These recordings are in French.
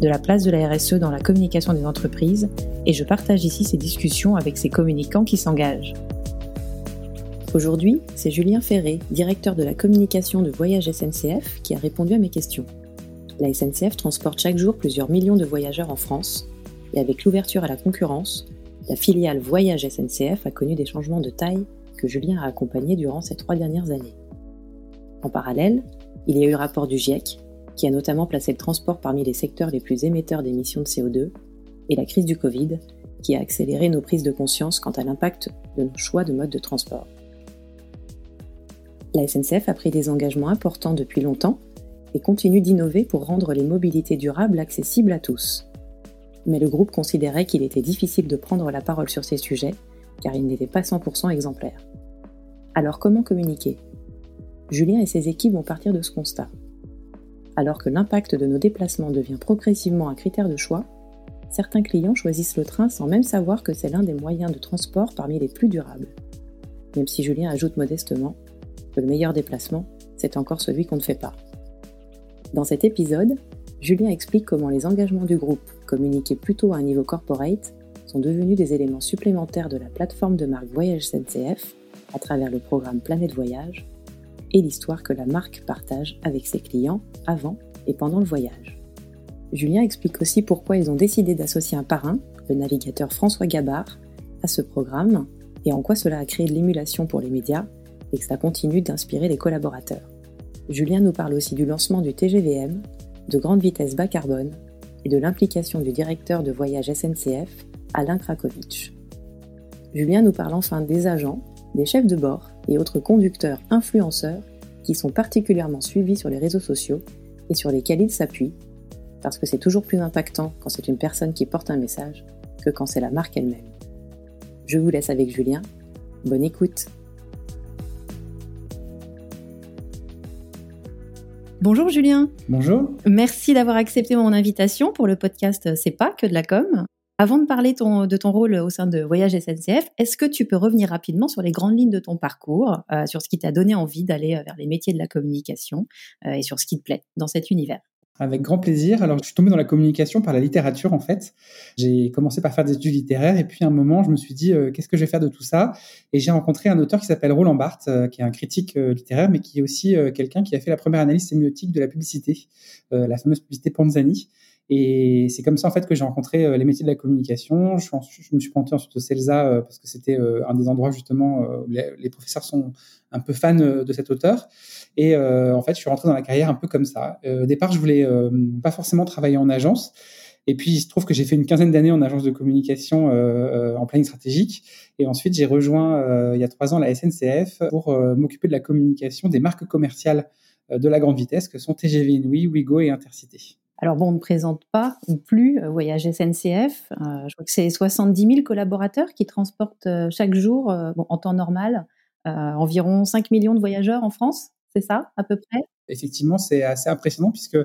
de la place de la RSE dans la communication des entreprises et je partage ici ces discussions avec ces communicants qui s'engagent. Aujourd'hui, c'est Julien Ferré, directeur de la communication de Voyage SNCF, qui a répondu à mes questions. La SNCF transporte chaque jour plusieurs millions de voyageurs en France et avec l'ouverture à la concurrence, la filiale Voyage SNCF a connu des changements de taille que Julien a accompagnés durant ces trois dernières années. En parallèle, il y a eu rapport du GIEC qui a notamment placé le transport parmi les secteurs les plus émetteurs d'émissions de CO2, et la crise du Covid, qui a accéléré nos prises de conscience quant à l'impact de nos choix de mode de transport. La SNCF a pris des engagements importants depuis longtemps et continue d'innover pour rendre les mobilités durables accessibles à tous. Mais le groupe considérait qu'il était difficile de prendre la parole sur ces sujets, car il n'était pas 100% exemplaire. Alors comment communiquer? Julien et ses équipes vont partir de ce constat alors que l'impact de nos déplacements devient progressivement un critère de choix, certains clients choisissent le train sans même savoir que c'est l'un des moyens de transport parmi les plus durables. Même si Julien ajoute modestement que le meilleur déplacement, c'est encore celui qu'on ne fait pas. Dans cet épisode, Julien explique comment les engagements du groupe, communiqués plutôt à un niveau corporate, sont devenus des éléments supplémentaires de la plateforme de marque Voyage SNCF à travers le programme Planète Voyage et l'histoire que la marque partage avec ses clients avant et pendant le voyage. Julien explique aussi pourquoi ils ont décidé d'associer un parrain, le navigateur François Gabard, à ce programme et en quoi cela a créé de l'émulation pour les médias et que ça continue d'inspirer les collaborateurs. Julien nous parle aussi du lancement du TGVM, de grande vitesse bas carbone et de l'implication du directeur de voyage SNCF, Alain Krakowicz. Julien nous parle enfin des agents, des chefs de bord et autres conducteurs influenceurs qui sont particulièrement suivis sur les réseaux sociaux et sur lesquels ils s'appuient, parce que c'est toujours plus impactant quand c'est une personne qui porte un message que quand c'est la marque elle-même. Je vous laisse avec Julien. Bonne écoute. Bonjour Julien. Bonjour. Merci d'avoir accepté mon invitation pour le podcast C'est pas que de la com. Avant de parler de ton rôle au sein de Voyage SNCF, est-ce que tu peux revenir rapidement sur les grandes lignes de ton parcours, euh, sur ce qui t'a donné envie d'aller euh, vers les métiers de la communication euh, et sur ce qui te plaît dans cet univers? Avec grand plaisir. Alors, je suis tombé dans la communication par la littérature, en fait. J'ai commencé par faire des études littéraires et puis à un moment, je me suis dit, qu'est-ce que je vais faire de tout ça? Et j'ai rencontré un auteur qui s'appelle Roland Barthes, qui est un critique littéraire, mais qui est aussi quelqu'un qui a fait la première analyse sémiotique de la publicité, la fameuse publicité Panzani. Et c'est comme ça en fait que j'ai rencontré euh, les métiers de la communication. Je, me suis pointé ensuite au CELSA euh, parce que c'était euh, un des endroits justement où les, professeurs sont un peu fans de cet auteur. Et en fait, je suis rentré dans la carrière un peu comme ça. au départ, je voulais pas forcément travailler en agence. Et puis, il se trouve que j'ai fait une quinzaine d'années en agence de communication en planning stratégique. Et ensuite, j'ai rejoint il y a trois ans la SNCF pour m'occuper de la communication des marques commerciales de la grande vitesse que sont TGV Inouï, Ouigo et Intercité. Alors bon, on ne présente pas ou plus euh, Voyage SNCF. Euh, je crois que c'est 70 000 collaborateurs qui transportent euh, chaque jour, en temps normal, environ 5 millions de voyageurs en France. C'est ça, à peu près? Effectivement, c'est assez impressionnant puisque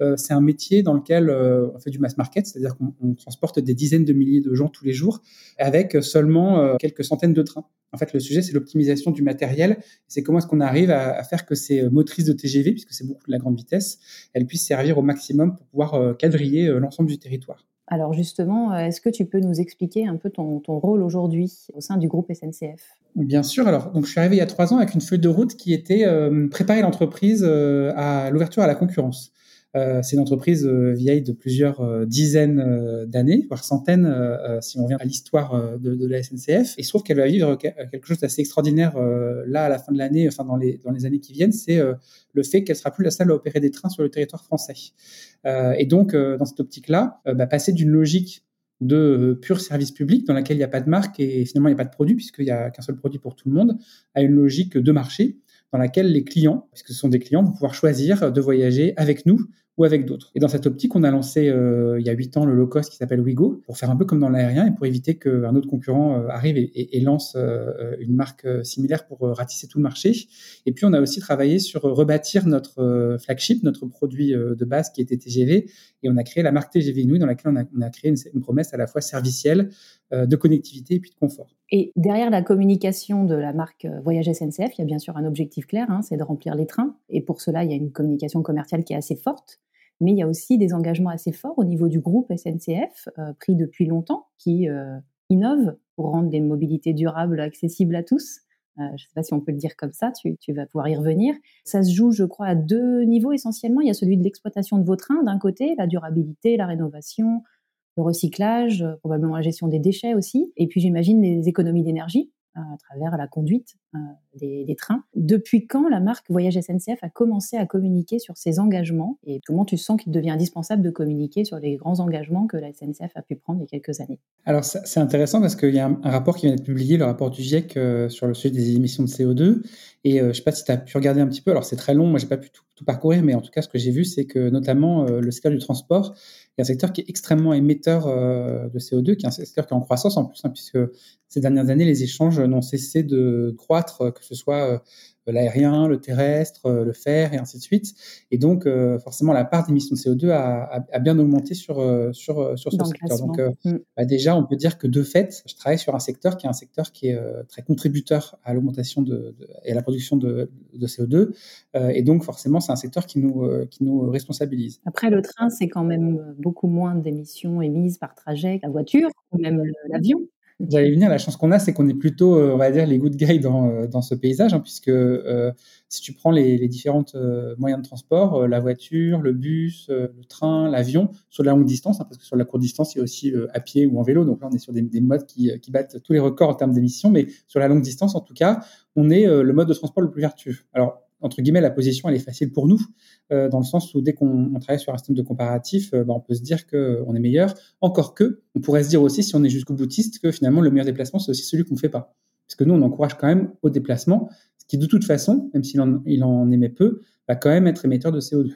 euh, c'est un métier dans lequel euh, on fait du mass market, c'est-à-dire qu'on transporte des dizaines de milliers de gens tous les jours avec seulement euh, quelques centaines de trains. En fait, le sujet, c'est l'optimisation du matériel. C'est comment est-ce qu'on arrive à, faire que ces motrices de TGV, puisque c'est beaucoup de la grande vitesse, elles puissent servir au maximum pour pouvoir quadriller l'ensemble du territoire. Alors justement, est-ce que tu peux nous expliquer un peu ton, rôle aujourd'hui au sein du groupe SNCF Bien sûr. Alors, donc, je suis arrivé il y a trois ans avec une feuille de route qui était préparer l'entreprise à l'ouverture à la concurrence. C'est une entreprise vieille de plusieurs dizaines d'années, voire centaines, si on vient à l'histoire de, la SNCF. Et il se trouve qu'elle va vivre quelque chose d'assez extraordinaire là à la fin de l'année, enfin dans les, dans les années qui viennent, c'est le fait qu'elle sera plus la seule à opérer des trains sur le territoire français. et donc, dans cette optique-là, bah, passer d'une logique de euh, pur service public dans laquelle il n'y a pas de marque et finalement il n'y a pas de produit puisqu'il n'y a qu'un seul produit pour tout le monde, à une logique de marché dans laquelle les clients, puisque ce sont des clients, vont pouvoir choisir de voyager avec nous ou avec d'autres. Et dans cette optique, on a lancé euh, il y a huit ans le low cost qui s'appelle Wigo pour faire un peu comme dans l'aérien et pour éviter qu'un autre concurrent euh, arrive et, lance euh, une marque similaire pour ratisser tout le marché. Et puis on a aussi travaillé sur rebâtir notre flagship, notre produit de base qui était TGV, et on a créé la marque TGV Inouï dans laquelle on a, créé une, promesse à la fois servicielle, de connectivité et puis de confort. Et derrière la communication de la marque Voyage SNCF, il y a bien sûr un objectif clair, hein, c'est de remplir les trains. Et pour cela, il y a une communication commerciale qui est assez forte mais il y a aussi des engagements assez forts au niveau du groupe SNCF, euh, pris depuis longtemps, qui euh, innove pour rendre des mobilités durables accessibles à tous. Euh, je ne sais pas si on peut le dire comme ça, tu, tu, vas pouvoir y revenir. Ça se joue, je crois, à deux niveaux essentiellement. Il y a celui de l'exploitation de vos trains, d'un côté, la durabilité, la rénovation, le recyclage, probablement la gestion des déchets aussi, et puis j'imagine les économies d'énergie à travers la conduite euh, des, trains. Depuis quand la marque Voyage SNCF a commencé à communiquer sur ses engagements? Et comment tu sens qu'il devient indispensable de communiquer sur les grands engagements que la SNCF a pu prendre il y a quelques années. Alors c'est intéressant parce qu'il y a un, rapport qui vient d'être publié, le rapport du GIEC euh, sur le sujet des émissions de CO2 et euh, je ne sais pas si tu as pu regarder un petit peu, alors c'est très long, moi j'ai pas pu tout, parcourir, mais en tout cas ce que j'ai vu c'est que notamment le secteur du transport a un secteur qui est extrêmement émetteur euh, de CO2, qui est un secteur qui est en croissance en plus, hein, puisque ces dernières années, les échanges n'ont cessé de croître, que ce soit euh, l'aérien, le terrestre, euh, le fer et ainsi de suite. Et donc, euh, forcément, la part d'émissions de CO2 a, a, bien augmenté sur, euh, sur, sur ce secteur. Donc, mm. bah, déjà, on peut dire que de fait, je travaille sur un secteur qui est un secteur qui est très contributeur à l'augmentation de, et à la production de, de CO2. et donc, forcément, c'est un secteur qui nous, qui nous responsabilise. Après, le train, c'est quand même beaucoup moins d'émissions émises par trajet que la voiture ou même l'avion. J'allais venir, la chance qu'on a, c'est qu'on est plutôt, euh, on va dire, les good guys dans, euh, dans ce paysage, hein, puisque euh, si tu prends les, différentes moyens de transport, la voiture, le bus, le train, l'avion, sur la longue distance, hein, parce que sur la courte distance, il y a aussi à pied ou en vélo, donc là on est sur des, des modes qui, qui, battent tous les records en termes d'émissions, mais sur la longue distance, en tout cas, on est le mode de transport le plus vertueux. Entre guillemets, la position, elle est facile pour nous, euh, dans le sens où dès qu'on travaille sur un système de comparatif, euh, bah, on peut se dire qu'on est meilleur. Encore que, on pourrait se dire aussi, si on est jusqu'au boutiste, que finalement, le meilleur déplacement, c'est aussi celui qu'on ne fait pas. Parce que nous, on encourage quand même au déplacement, ce qui, de toute façon, même s'il en, il en émet peu, va quand même être émetteur de CO2.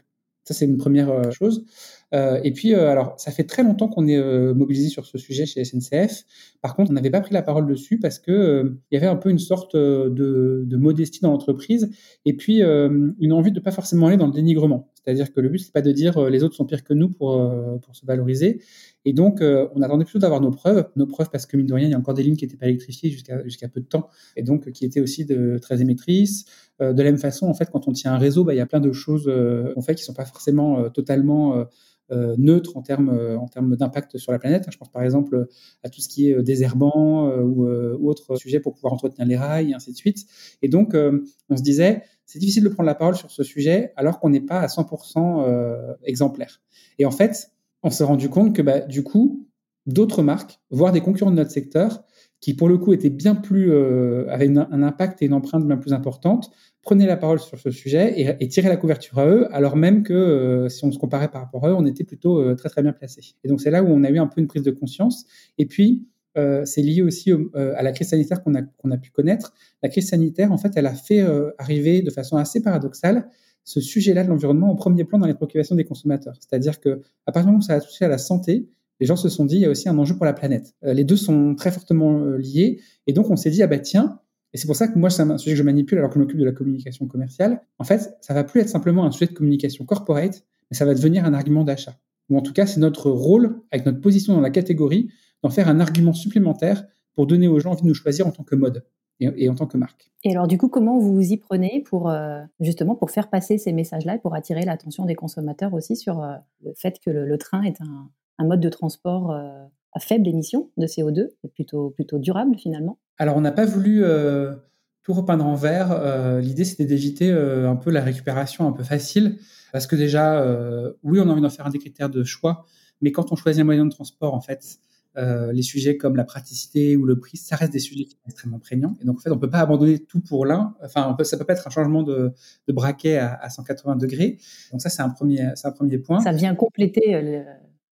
Ça, c'est une première euh, chose. Euh, et puis, euh, alors, ça fait très longtemps qu'on est mobilisé sur ce sujet chez SNCF. Par contre, on n'avait pas pris la parole dessus parce que il y avait un peu une sorte de, de modestie dans l'entreprise et puis une envie de pas forcément aller dans le dénigrement. C'est-à-dire que le but, c'est pas de dire les autres sont pires que nous pour, pour se valoriser. Et donc, on attendait plutôt d'avoir nos preuves. Nos preuves parce que, mine de rien, il y a encore des lignes qui n'étaient pas électrifiées jusqu'à jusqu'à peu de temps et donc qui étaient aussi très émettrices. de la même façon, en fait, quand on tient un réseau, bah, il y a plein de choses qu'on fait qui sont pas forcément totalement euh, neutre en termes euh, termes d'impact sur la planète. Je pense par exemple à tout ce qui est euh, désherbant ou, ou autres sujets pour pouvoir entretenir les rails et ainsi de suite. Et donc on se disait c'est difficile de prendre la parole sur ce sujet alors qu'on n'est pas à 100% exemplaire. Et en fait, on s'est rendu compte que bah, du coup, d'autres marques, voire des concurrents de notre secteur, qui pour le coup étaient bien plus, euh, avaient un impact et une empreinte bien plus importante, prenaient la parole sur ce sujet et, et tiraient la couverture à eux, alors même que euh, si on se comparait par rapport à eux, on était plutôt euh, très très bien placé. Et donc c'est là où on a eu un peu une prise de conscience. Et puis euh, c'est lié aussi à la crise sanitaire qu'on a, pu connaître. La crise sanitaire, en fait, elle a fait arriver de façon assez paradoxale ce sujet-là de l'environnement au premier plan dans les préoccupations des consommateurs. C'est-à-dire que à partir du moment où ça a touché à la santé, les gens se sont dit, il y a aussi un enjeu pour la planète. Euh, les deux sont très fortement euh, liés. Et donc, on s'est dit, ah bah tiens, et c'est pour ça que moi, c'est un sujet que je manipule alors que je m'occupe de la communication commerciale. En fait, ça va plus être simplement un sujet de communication corporate, mais ça va devenir un argument d'achat. Ou en tout cas, c'est notre rôle, avec notre position dans la catégorie, d'en faire un argument supplémentaire pour donner aux gens envie de nous choisir en tant que mode et, en tant que marque. Et alors, du coup, comment vous vous y prenez pour euh, justement pour faire passer ces messages-là et pour attirer l'attention des consommateurs aussi sur le fait que le train est un, un mode de transport euh, à faible émission de CO2, plutôt, plutôt durable finalement? Alors on n'a pas voulu euh, tout repeindre en vert, euh, l'idée c'était d'éviter euh, un peu la récupération un peu facile, parce que déjà, euh, oui, on a envie d'en faire un des critères de choix, mais quand on choisit un moyen de transport, en fait, les sujets comme la praticité ou le prix, ça reste des sujets qui sont extrêmement prégnants. Et donc, en fait, on peut pas abandonner tout pour l'un. Enfin, on peut, ça peut pas être un changement de, de braquet à, à, 180 degrés. Donc ça, c'est un premier, c'est un premier point. Ça vient compléter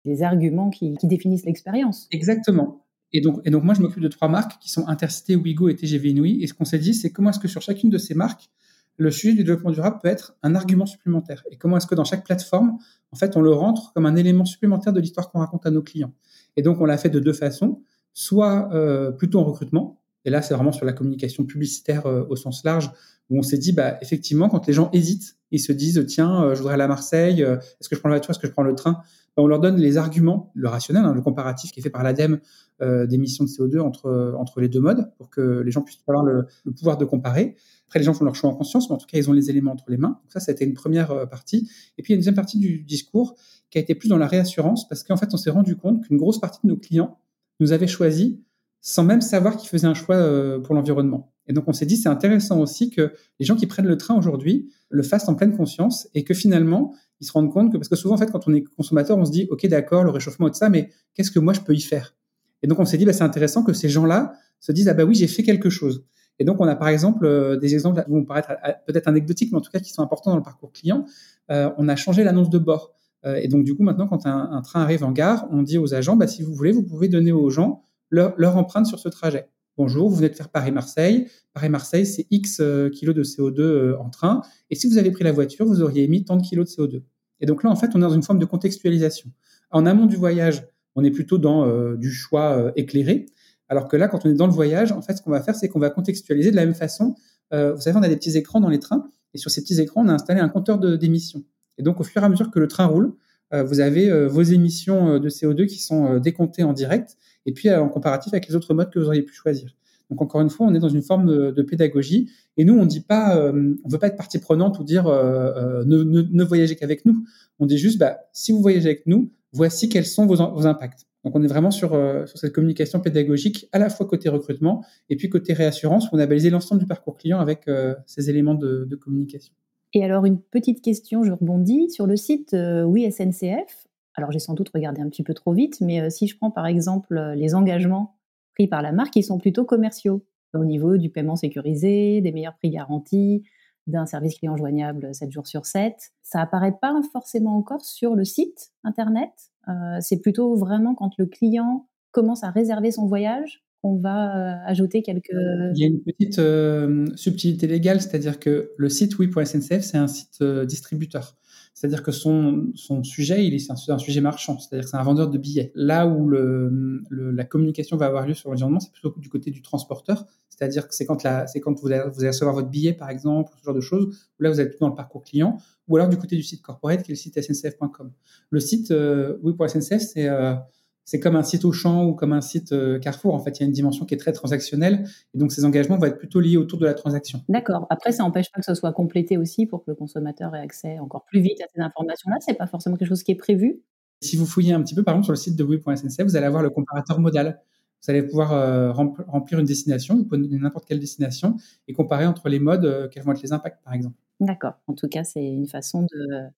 les arguments qui, qui définissent l'expérience. Exactement. Et donc, et donc moi, je m'occupe de trois marques qui sont Intercité, Wigo et TGV Inouï. Et ce qu'on s'est dit, c'est comment est-ce que sur chacune de ces marques, le sujet du développement durable peut être un argument supplémentaire. Et comment est-ce que dans chaque plateforme, en fait, on le rentre comme un élément supplémentaire de l'histoire qu'on raconte à nos clients? Et donc, on l'a fait de deux façons. Soit euh, plutôt en recrutement. Et là, c'est vraiment sur la communication publicitaire euh, au sens large, où on s'est dit, bah, effectivement, quand les gens hésitent, ils se disent, tiens, euh, je voudrais aller à Marseille, euh, est-ce que je prends la voiture, est-ce que je prends le train? On leur donne les arguments, le rationnel, hein, le comparatif qui est fait par l'ADEME euh, d'émissions de CO2 entre, entre les deux modes, pour que les gens puissent avoir le, pouvoir de comparer. Après, les gens font leur choix en conscience, mais en tout cas, ils ont les éléments entre les mains. Donc ça, ça a été une première partie. Et puis, il y a une deuxième partie du discours qui a été plus dans la réassurance, parce qu'en fait, on s'est rendu compte qu'une grosse partie de nos clients nous avaient choisi sans même savoir qu'ils faisaient un choix pour l'environnement. Et donc on s'est dit c'est intéressant aussi que les gens qui prennent le train aujourd'hui le fassent en pleine conscience et que finalement ils se rendent compte que parce que souvent en fait quand on est consommateur on se dit ok d'accord le réchauffement et tout ça mais qu'est-ce que moi je peux y faire? Et donc on s'est dit bah, c'est intéressant que ces gens-là se disent ah bah oui j'ai fait quelque chose. Et donc on a par exemple euh, des exemples qui vont paraître euh, peut-être anecdotiques mais en tout cas qui sont importants dans le parcours client. Euh, on a changé l'annonce de bord. Et donc du coup maintenant quand un, train arrive en gare on dit aux agents bah si vous voulez vous pouvez donner aux gens leur, leur empreinte sur ce trajet. Bonjour, vous venez de faire Paris-Marseille. Paris-Marseille, c'est X kilos de CO2 euh, en train. Et si vous avez pris la voiture, vous auriez émis tant de kilos de CO2. Et donc là, en fait, on est dans une forme de contextualisation. En amont du voyage, on est plutôt dans euh, du choix éclairé. Alors que là, quand on est dans le voyage, en fait, ce qu'on va faire, c'est qu'on va contextualiser de la même façon. vous savez, on a des petits écrans dans les trains. Et sur ces petits écrans, on a installé un compteur d'émissions. Et donc, au fur et à mesure que le train roule, vous avez vos émissions de CO2 qui sont décomptées en direct et puis en comparatif avec les autres modes que vous auriez pu choisir. Donc encore une fois, on est dans une forme de, de pédagogie et nous on dit pas, euh, on veut pas être partie prenante ou dire euh, euh, ne, ne, ne, voyagez qu'avec nous. On dit juste, bah, si vous voyagez avec nous, voici quels sont vos, vos impacts. Donc on est vraiment sur, sur cette communication pédagogique à la fois côté recrutement et puis côté réassurance où on a balisé l'ensemble du parcours client avec ces éléments de, de, communication. Et alors une petite question, je rebondis sur le site Oui SNCF. Alors j'ai sans doute regardé un petit peu trop vite, mais si je prends par exemple les engagements pris par la marque, ils sont plutôt commerciaux au niveau du paiement sécurisé, des meilleurs prix garantis, d'un service client joignable 7 jours sur 7. Ça apparaît pas forcément encore sur le site internet. Euh, c'est plutôt vraiment quand le client commence à réserver son voyage qu'on va euh, ajouter quelques. Il y a une petite euh, subtilité légale, c'est-à-dire que le site oui.sncf, c'est un site distributeur. C'est-à-dire que son, sujet, il est, un, sujet marchand, c'est-à-dire que c'est un vendeur de billets. Là où la communication va avoir lieu sur l'environnement, c'est plutôt du côté du transporteur, c'est-à-dire que c'est quand, vous, allez, recevoir votre billet, par exemple, ce genre de choses, où là vous êtes dans le parcours client, ou alors du côté du site corporate, qui est le site sncf.com. Le site euh, oui pour SNCF, c'est euh, c'est comme un site Auchan ou comme un site euh, Carrefour. En fait, il y a une dimension qui est très transactionnelle et donc ces engagements vont être plutôt liés autour de la transaction. D'accord. Après, ça n'empêche pas que ce soit complété aussi pour que le consommateur ait accès encore plus vite à ces informations-là. C'est pas forcément quelque chose qui est prévu. Si vous fouillez un petit peu, par exemple, sur le site de oui.sncf, vous allez avoir le comparateur modal. Vous allez pouvoir euh, remplir une destination, vous pouvez n'importe quelle destination et comparer entre les modes euh, quels vont être les impacts, par exemple. D'accord. En tout cas, c'est une façon de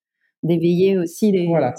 d'éveiller aussi les, voilà,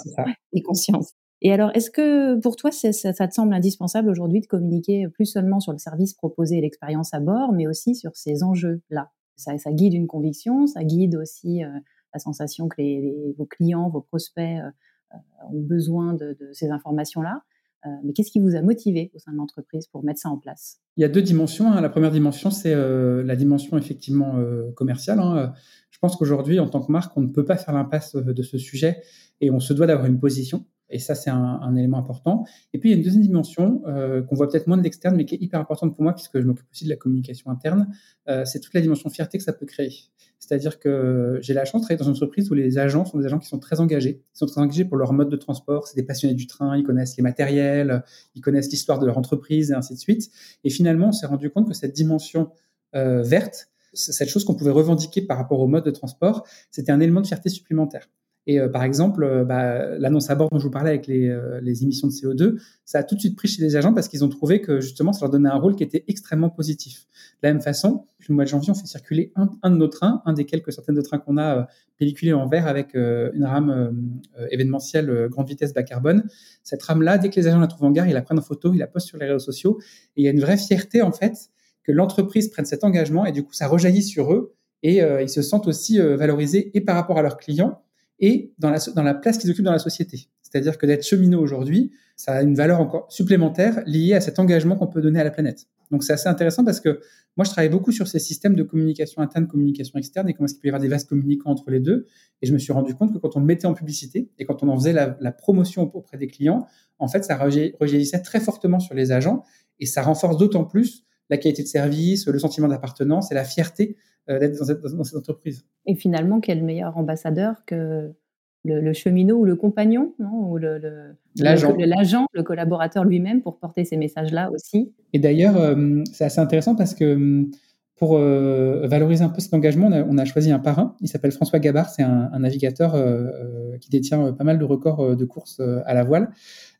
les consciences. Et alors, est-ce que pour toi, ça, te semble indispensable aujourd'hui de communiquer plus seulement sur le service proposé et l'expérience à bord, mais aussi sur ces enjeux-là? Ça, guide une conviction, ça guide aussi euh, la sensation que vos clients, vos prospects euh, ont besoin de, ces informations-là. Euh, mais qu'est-ce qui vous a motivé au sein de l'entreprise pour mettre ça en place? Il y a deux dimensions. Hein. La première dimension, c'est la dimension effectivement commerciale. Hein. Je pense qu'aujourd'hui, en tant que marque, on ne peut pas faire l'impasse de ce sujet et on se doit d'avoir une position. Et ça, c'est un, un, élément important. Et puis, il y a une deuxième dimension euh, qu'on voit peut-être moins de l'externe, mais qui est hyper importante pour moi, puisque je m'occupe aussi de la communication interne. Euh, c'est toute la dimension fierté que ça peut créer. C'est-à-dire que j'ai la chance de travailler dans une entreprise où les agents sont des agents qui sont très engagés. Ils sont très engagés pour leur mode de transport. C'est des passionnés du train. Ils connaissent les matériels, ils connaissent l'histoire de leur entreprise et ainsi de suite. Et finalement, on s'est rendu compte que cette dimension euh, verte, cette chose qu'on pouvait revendiquer par rapport au mode de transport, c'était un élément de fierté supplémentaire. Et par exemple, bah, l'annonce à bord dont je vous parlais avec les, les, émissions de CO2, ça a tout de suite pris chez les agents parce qu'ils ont trouvé que justement, ça leur donnait un rôle qui était extrêmement positif. De la même façon, depuis le mois de janvier, on fait circuler un, un de nos trains, un des quelques centaines de trains qu'on a pelliculés en vert avec une rame événementielle grande vitesse bas carbone. Cette rame-là, dès que les agents la trouvent en gare, ils la prennent en photo, ils la postent sur les réseaux sociaux. Et il y a une vraie fierté, en fait, que l'entreprise prenne cet engagement et du coup, ça rejaillit sur eux et euh, ils se sentent aussi euh, valorisés et par rapport à leurs clients et dans la, dans la place qu'ils occupent dans la société. C'est-à-dire que d'être cheminot aujourd'hui, ça a une valeur encore supplémentaire liée à cet engagement qu'on peut donner à la planète. Donc c'est assez intéressant parce que moi je travaille beaucoup sur ces systèmes de communication interne, communication externe et comment est-ce qu'il peut y avoir des vases communicants entre les deux. Et je me suis rendu compte que quand on le mettait en publicité et quand on en faisait la, promotion auprès des clients, en fait ça rejaillissait très fortement sur les agents et ça renforce d'autant plus la qualité de service, le sentiment d'appartenance et la fierté euh, d'être dans cette, dans cette, entreprise. Et finalement, quel meilleur ambassadeur que le, cheminot ou le compagnon, non ou le, l'agent. l'agent, le, collaborateur lui-même pour porter ces messages-là aussi. Et d'ailleurs, euh, c'est assez intéressant parce que pour euh, valoriser un peu cet engagement, on a, choisi un parrain. Il s'appelle François Gabard. C'est un, un navigateur qui détient pas mal de records de courses à la voile.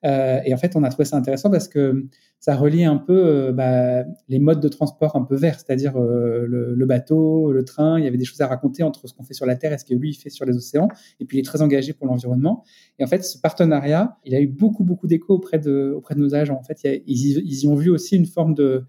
Et en fait, on a trouvé ça intéressant parce que ça relie un peu euh, bah, les modes de transport un peu verts, c'est-à-dire euh, le, bateau, le train. Il y avait des choses à raconter entre ce qu'on fait sur la Terre et ce que lui fait sur les océans. Et puis il est très engagé pour l'environnement. Et en fait, ce partenariat, il a eu beaucoup beaucoup d'écho auprès de auprès de nos agents. En fait, ils, ils y ont vu aussi une forme de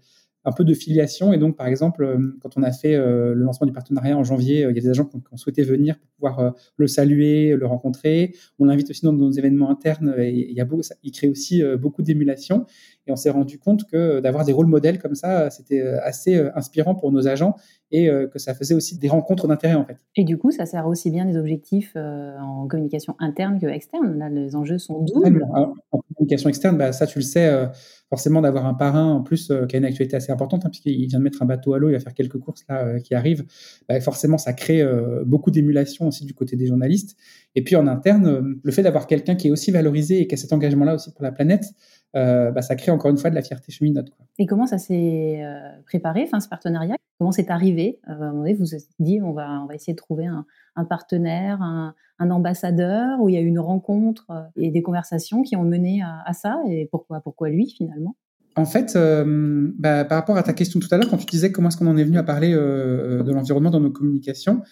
un peu de filiation. Et donc, par exemple, euh, quand on a fait euh, le lancement du partenariat en janvier, euh, il y a des agents qui ont, souhaité venir pour pouvoir le saluer, le rencontrer. On l'invite aussi dans nos événements internes et il, y a il crée aussi beaucoup d'émulation. Et on s'est rendu compte que d'avoir des rôles modèles comme ça, c'était assez inspirant pour nos agents et que ça faisait aussi des rencontres d'intérêt en fait. Et du coup, ça sert aussi bien des objectifs en communication interne que externe. Là, les enjeux sont doubles. En communication externe, bah, ça tu le sais forcément d'avoir un parrain en plus euh, qui a une actualité assez importante, hein, puisqu'il vient de mettre un bateau à l'eau, il va faire quelques courses là euh, qui arrivent, bah, forcément ça crée euh, beaucoup d'émulation aussi du côté des journalistes. Et puis en interne, le fait d'avoir quelqu'un qui est aussi valorisé et qui a cet engagement-là aussi pour la planète, bah, ça crée encore une fois de la fierté cheminote. Quoi. Et comment ça s'est préparé, enfin, ce partenariat? Comment c'est arrivé? À un moment donné, vous vous êtes dit, on va, on va essayer de trouver un, un partenaire, un, un, ambassadeur, où il y a eu une rencontre et des conversations qui ont mené à, à ça. Et pourquoi, pourquoi lui finalement? En fait, euh, bah, par rapport à ta question tout à l'heure, quand tu disais comment est-ce qu'on en est venu à parler euh, de l'environnement dans nos communications,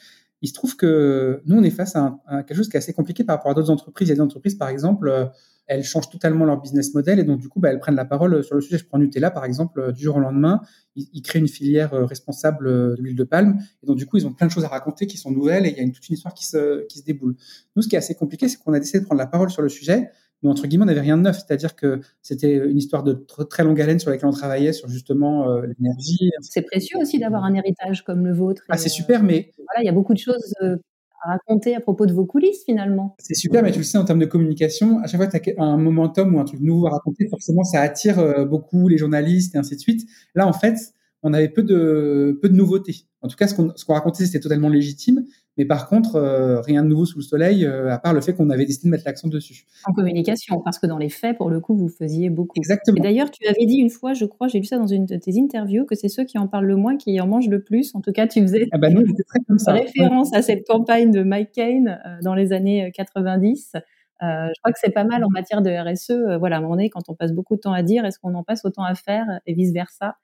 il se trouve que nous, on est face à, quelque chose qui est assez compliqué par rapport à d'autres entreprises. Il y a des entreprises, par exemple, euh, elles changent totalement leur business model et donc du coup, bah, elles prennent la parole sur le sujet. Je prends Nutella, par exemple, du jour au lendemain, ils, créent une filière responsable de l'huile de palme et donc du coup, ils ont plein de choses à raconter qui sont nouvelles et il y a toute une histoire qui se déboule. Nous, ce qui est assez compliqué, c'est qu'on a décidé de prendre la parole sur le sujet mais entre guillemets, on n'avait rien de neuf. C'est-à-dire que c'était une histoire de très longue haleine sur laquelle on travaillait, sur justement euh, l'énergie. C'est précieux aussi d'avoir un héritage comme le vôtre. Ah, c'est super, mais. Euh, voilà, il y a beaucoup de choses euh, à raconter à propos de vos coulisses finalement. C'est super, mais tu le sais, en termes de communication, à chaque fois que tu as un momentum ou un truc nouveau à raconter, forcément, ça attire beaucoup les journalistes et ainsi de suite. Là, en fait, on avait peu de, peu de nouveautés. En tout cas, ce qu'on racontait, c'était totalement légitime. Mais par contre, euh, rien de nouveau sous le soleil, euh, à part le fait qu'on avait décidé de mettre l'accent dessus. En communication, parce que dans les faits, pour le coup, vous faisiez beaucoup. Exactement. D'ailleurs, tu avais dit une fois, je crois, j'ai lu ça dans une de tes interviews, que c'est ceux qui en parlent le moins qui en mangent le plus. En tout cas, tu faisais ah bah nous, très comme ça. référence à cette campagne de Mike Kane euh, dans les années 90. je crois que c'est pas mal en matière de RSE. voilà, à un moment donné, quand on passe beaucoup de temps à dire, est-ce qu'on en passe autant à faire et vice versa.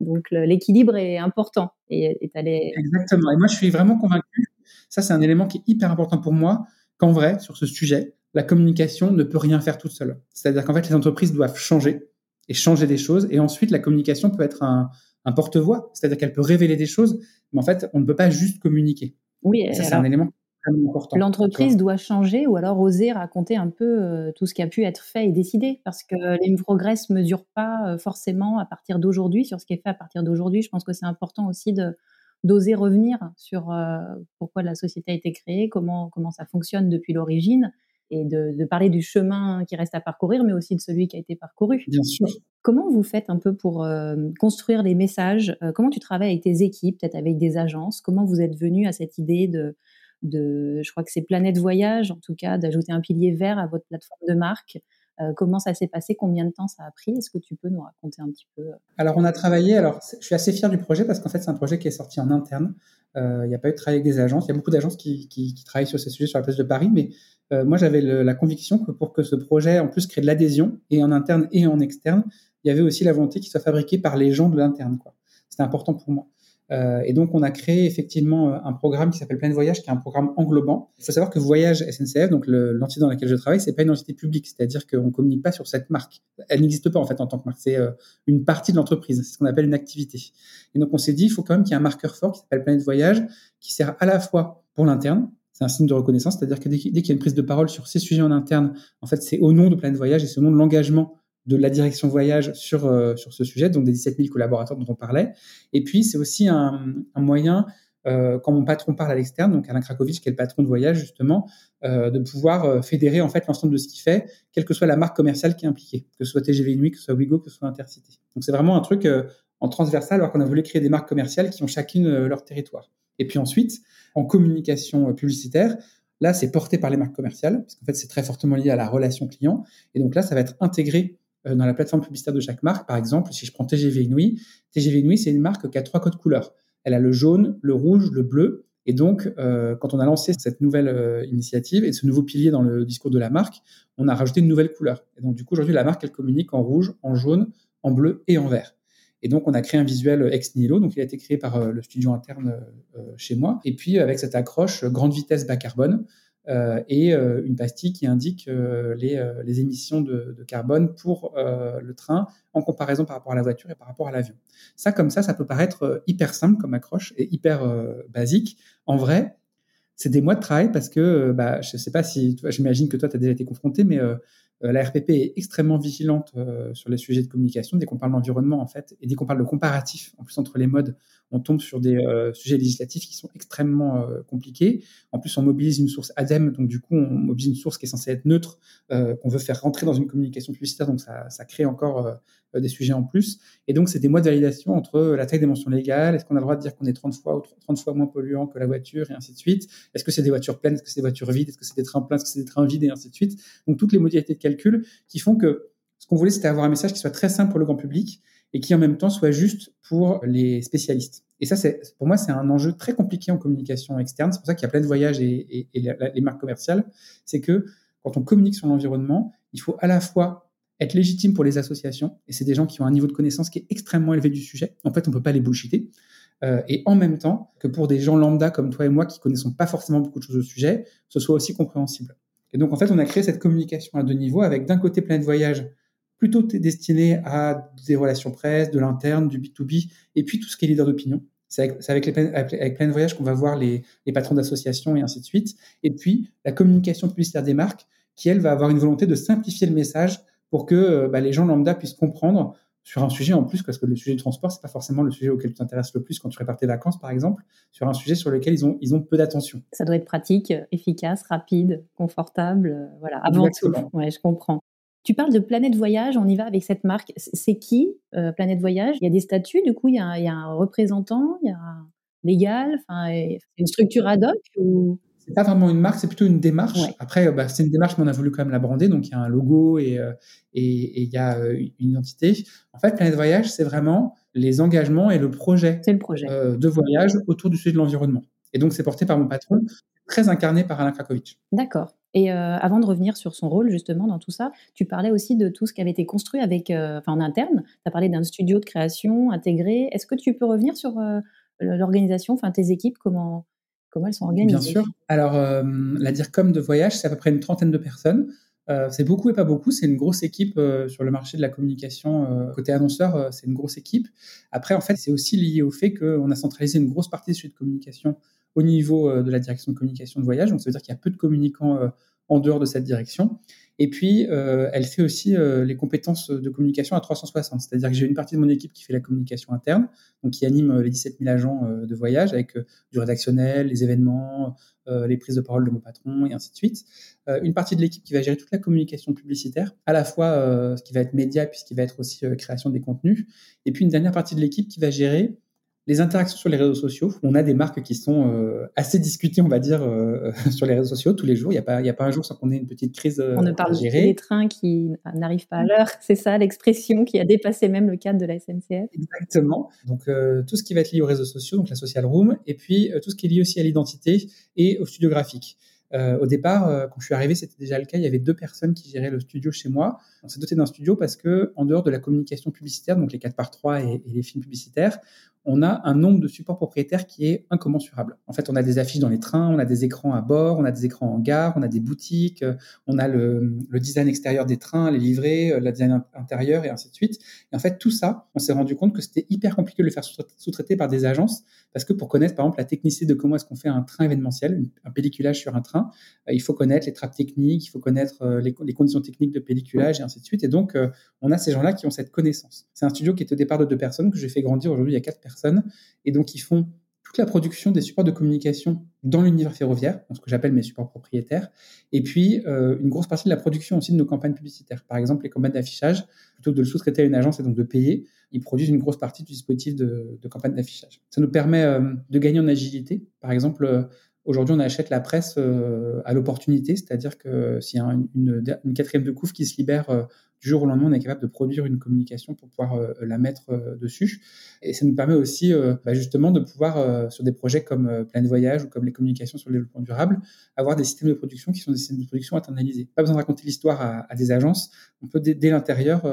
Donc l'équilibre est important et est allé. Exactement. Et moi, je suis vraiment convaincu ça, c'est un élément qui est hyper important pour moi, qu'en vrai, sur ce sujet, la communication ne peut rien faire toute seule. C'est-à-dire qu'en fait, les entreprises doivent changer et changer des choses. Et ensuite, la communication peut être un, porte-voix, c'est-à-dire qu'elle peut révéler des choses, mais en fait, on ne peut pas juste communiquer. Oui, ça, c'est un élément important. L'entreprise doit changer ou alors oser raconter un peu euh, tout ce qui a pu être fait et décidé, parce que les progrès ne mesurent pas euh, forcément à partir d'aujourd'hui, sur ce qui est fait à partir d'aujourd'hui. Je pense que c'est important aussi de, d'oser revenir sur euh, pourquoi la société a été créée, comment, comment ça fonctionne depuis l'origine, et de, parler du chemin qui reste à parcourir, mais aussi de celui qui a été parcouru. Bien sûr. Comment vous faites un peu pour euh, construire les messages euh, Comment tu travailles avec tes équipes, peut-être avec des agences? Comment vous êtes venu à cette idée de, de je crois que c'est Planète Voyage, en tout cas, d'ajouter un pilier vert à votre plateforme de marque? Comment ça s'est passé? Combien de temps ça a pris? Est-ce que tu peux nous raconter un petit peu Alors, on a travaillé. Alors, je suis assez fier du projet parce qu'en fait, c'est un projet qui est sorti en interne. Il n'y a pas eu de travail avec des agences. Il y a beaucoup d'agences qui, qui, travaillent sur ces sujets sur la place de Paris, mais moi, j'avais la conviction que pour que ce projet, en plus, crée de l'adhésion, et en interne et en externe, il y avait aussi la volonté qu'il soit fabriqué par les gens de l'interne. C'était important pour moi. Euh, et donc, on a créé effectivement euh, un programme qui s'appelle Plein de Voyage, qui est un programme englobant. Il faut savoir que Voyage SNCF, donc l'entité dans laquelle je travaille, c'est pas une entité publique, c'est-à-dire qu'on communique pas sur cette marque. Elle n'existe pas en fait en tant que marque. C'est euh, une partie de l'entreprise. C'est ce qu'on appelle une activité. Et donc, on s'est dit, il faut quand même qu'il y ait un marqueur fort qui s'appelle Planète Voyage, qui sert à la fois pour l'interne, c'est un signe de reconnaissance, c'est-à-dire que dès qu'il y a une prise de parole sur ces sujets en interne, en fait, c'est au nom de Planète Voyage et c'est au nom de l'engagement de la direction voyage sur, euh, sur ce sujet, donc des 17 000 collaborateurs dont on parlait. Et puis, c'est aussi un, moyen, euh, quand mon patron parle à l'externe, donc Alain Krakowicz, qui est le patron de voyage, justement, euh, de pouvoir fédérer en fait l'ensemble de ce qu'il fait, quelle que soit la marque commerciale qui est impliquée, que ce soit TGV Inuit, que ce soit Wigo, que ce soit Intercity. Donc, c'est vraiment un truc en transversal, alors qu'on a voulu créer des marques commerciales qui ont chacune leur territoire. Et puis ensuite, en communication publicitaire, Là, c'est porté par les marques commerciales, parce qu'en fait, c'est très fortement lié à la relation client. Et donc là, ça va être intégré euh, dans la plateforme publicitaire de chaque marque. Par exemple, si je prends TGV Inouï, TGV Inouï, c'est une marque qui a trois codes couleurs. Elle a le jaune, le rouge, le bleu. Et donc, euh, quand on a lancé cette nouvelle euh, initiative et ce nouveau pilier dans le discours de la marque, on a rajouté une nouvelle couleur. Et donc, du coup, aujourd'hui, la marque, elle communique en rouge, en jaune, en bleu et en vert. Et donc, on a créé un visuel ex nihilo. Donc, il a été créé par le studio interne chez moi. Et puis, avec cette accroche grande vitesse bas carbone, euh, et euh, une pastille qui indique euh, les, émissions de, carbone pour le train en comparaison par rapport à la voiture et par rapport à l'avion. Ça, comme ça, ça peut paraître hyper simple comme accroche et hyper basique. En vrai, c'est des mois de travail parce que, bah, je ne sais pas si, j'imagine que toi, tu as déjà été confronté, mais euh, la RPP est extrêmement vigilante euh, sur les sujets de communication. Dès qu'on parle d'environnement, en fait, et dès qu'on parle de comparatif, en plus entre les modes, on tombe sur des euh, sujets législatifs qui sont extrêmement compliqués. En plus, on mobilise une source ADEME, donc du coup, on mobilise une source qui est censée être neutre, qu'on veut faire rentrer dans une communication publicitaire, donc ça, ça crée encore des sujets en plus. Et donc, c'est des mois de validation entre la taille des mentions légales, est-ce qu'on a le droit de dire qu'on est 30 fois ou 30 fois moins polluant que la voiture, et ainsi de suite. Est-ce que c'est des voitures pleines, est-ce que c'est des voitures vides, est-ce que c'est des trains pleins, est-ce que c'est des trains vides, et ainsi de suite. Donc, toutes les modalités de calcul qui font que ce qu'on voulait, c'était avoir un message qui soit très simple pour le grand public et qui en même temps soit juste pour les spécialistes. Et ça, c'est pour moi, c'est un enjeu très compliqué en communication externe. C'est pour ça qu'il y a plein de voyages et, les marques commerciales. C'est que quand on communique sur l'environnement, il faut à la fois être légitime pour les associations, et c'est des gens qui ont un niveau de connaissance qui est extrêmement élevé du sujet. En fait, on peut pas les bullshiter. Euh, et en même temps que pour des gens lambda comme toi et moi qui connaissons pas forcément beaucoup de choses au sujet, ce soit aussi compréhensible. Et donc, en fait, on a créé cette communication à deux niveaux avec d'un côté plein de voyages plutôt destiné à des relations presse, de l'interne, du B2B, et puis tout ce qui est leader d'opinion. C'est avec, avec, les, avec, plein de voyages qu'on va voir les, les patrons d'associations et ainsi de suite. Et puis, la communication publicitaire des marques, qui, elle, va avoir une volonté de simplifier le message pour que euh, bah, les gens lambda puissent comprendre sur un sujet en plus, parce que le sujet du transport, c'est pas forcément le sujet auquel tu t'intéresses le plus quand tu répares tes vacances, par exemple, sur un sujet sur lequel ils ont, ils ont peu d'attention. Ça doit être pratique, efficace, rapide, confortable, euh, voilà, avant tout. Ouais, je comprends. Tu parles de Planète Voyage, on y va avec cette marque. C'est qui, euh, Planète Voyage? Il y a des statuts, du coup, il y a, il y a un représentant, il y a un légal, une structure ad hoc ou? C'est pas vraiment une marque, c'est plutôt une démarche. Après, bah, c'est une démarche, mais on a voulu quand même la brander. Donc, il y a un logo et, euh, et, il y a euh, une identité. En fait, Planète Voyage, c'est vraiment les engagements et le projet, le projet. Euh, de voyage autour du sujet de l'environnement. Et donc, c'est porté par mon patron, très incarné par Alain Krakowicz. D'accord. Et avant de revenir sur son rôle justement dans tout ça, tu parlais aussi de tout ce qui avait été construit avec, enfin en interne. Tu as parlé d'un studio de création intégré. Est-ce que tu peux revenir sur l'organisation, enfin tes équipes, comment Comment elles sont organisées? Bien sûr. Alors, euh, la DIRCOM de voyage, c'est à peu près une trentaine de personnes. Euh, c'est beaucoup et pas beaucoup. C'est une grosse équipe euh, sur le marché de la communication. côté annonceur, c'est une grosse équipe. Après, en fait, c'est aussi lié au fait qu'on a centralisé une grosse partie des sujets de communication au niveau de la direction de communication de voyage. Donc, ça veut dire qu'il y a peu de communicants en dehors de cette direction. Et puis, euh, elle fait aussi euh, les compétences de communication à 360. C'est-à-dire que j'ai une partie de mon équipe qui fait la communication interne, donc qui anime euh, les 17 000 agents de voyage avec du rédactionnel, les événements, les prises de parole de mon patron et ainsi de suite. une partie de l'équipe qui va gérer toute la communication publicitaire, à la fois ce qui va être média puis ce qui va être aussi création des contenus. Et puis une dernière partie de l'équipe qui va gérer les interactions sur les réseaux sociaux, on a des marques qui sont euh, assez discutées, on va dire, euh, sur les réseaux sociaux tous les jours. Il n'y a, pas, a pas un jour sans qu'on ait une petite crise euh, On ne parle pas des trains qui n'arrivent pas à l'heure. C'est ça l'expression qui a dépassé même le cadre de la SNCF. Exactement. Donc tout ce qui va être lié aux réseaux sociaux, donc la social room, et puis tout ce qui est lié aussi à l'identité et au studio graphique. Euh, au départ, euh, quand je suis arrivé, c'était déjà le cas. Il y avait deux personnes qui géraient le studio chez moi. On s'est doté d'un studio parce que, en dehors de la communication publicitaire, donc les 4 par 3 et, et les films publicitaires, on a un nombre de supports propriétaires qui est incommensurable. En fait, on a des affiches dans les trains, on a des écrans à bord, on a des écrans en gare, on a des boutiques, on a le, design extérieur des trains, les livrets, euh, le design intérieur et ainsi de suite. Et en fait, tout ça, on s'est rendu compte que c'était hyper compliqué de le faire sous-traiter par des agences parce que pour connaître, par exemple, la technicité de comment est-ce qu'on fait un train événementiel, un pelliculage sur un train, euh, il faut connaître les trappes techniques, il faut connaître euh, les, les conditions techniques de pelliculage et ainsi de suite. Et donc, on a ces gens-là qui ont cette connaissance. C'est un studio qui est au départ de deux personnes que j'ai fait grandir aujourd'hui a quatre personnes. Et donc, ils font toute la production des supports de communication dans l'univers ferroviaire, ce que j'appelle mes supports propriétaires, et puis euh, une grosse partie de la production aussi de nos campagnes publicitaires. Par exemple, les campagnes d'affichage, plutôt que de le sous-traiter à une agence et donc de payer, ils produisent une grosse partie du dispositif de, campagne d'affichage. Ça nous permet euh, de gagner en agilité. Par exemple, euh, Aujourd'hui, on achète la presse euh, à l'opportunité, c'est-à-dire que s'il y a une, quatrième de couvre qui se libère euh, du jour au lendemain, on est capable de produire une communication pour pouvoir euh, la mettre dessus. Et ça nous permet aussi bah, justement de pouvoir, sur des projets comme Plein de Voyage ou comme les communications sur le développement durable, avoir des systèmes de production qui sont des systèmes de production internalisés. Pas besoin de raconter l'histoire à, à, des agences, on peut dès, dès l'intérieur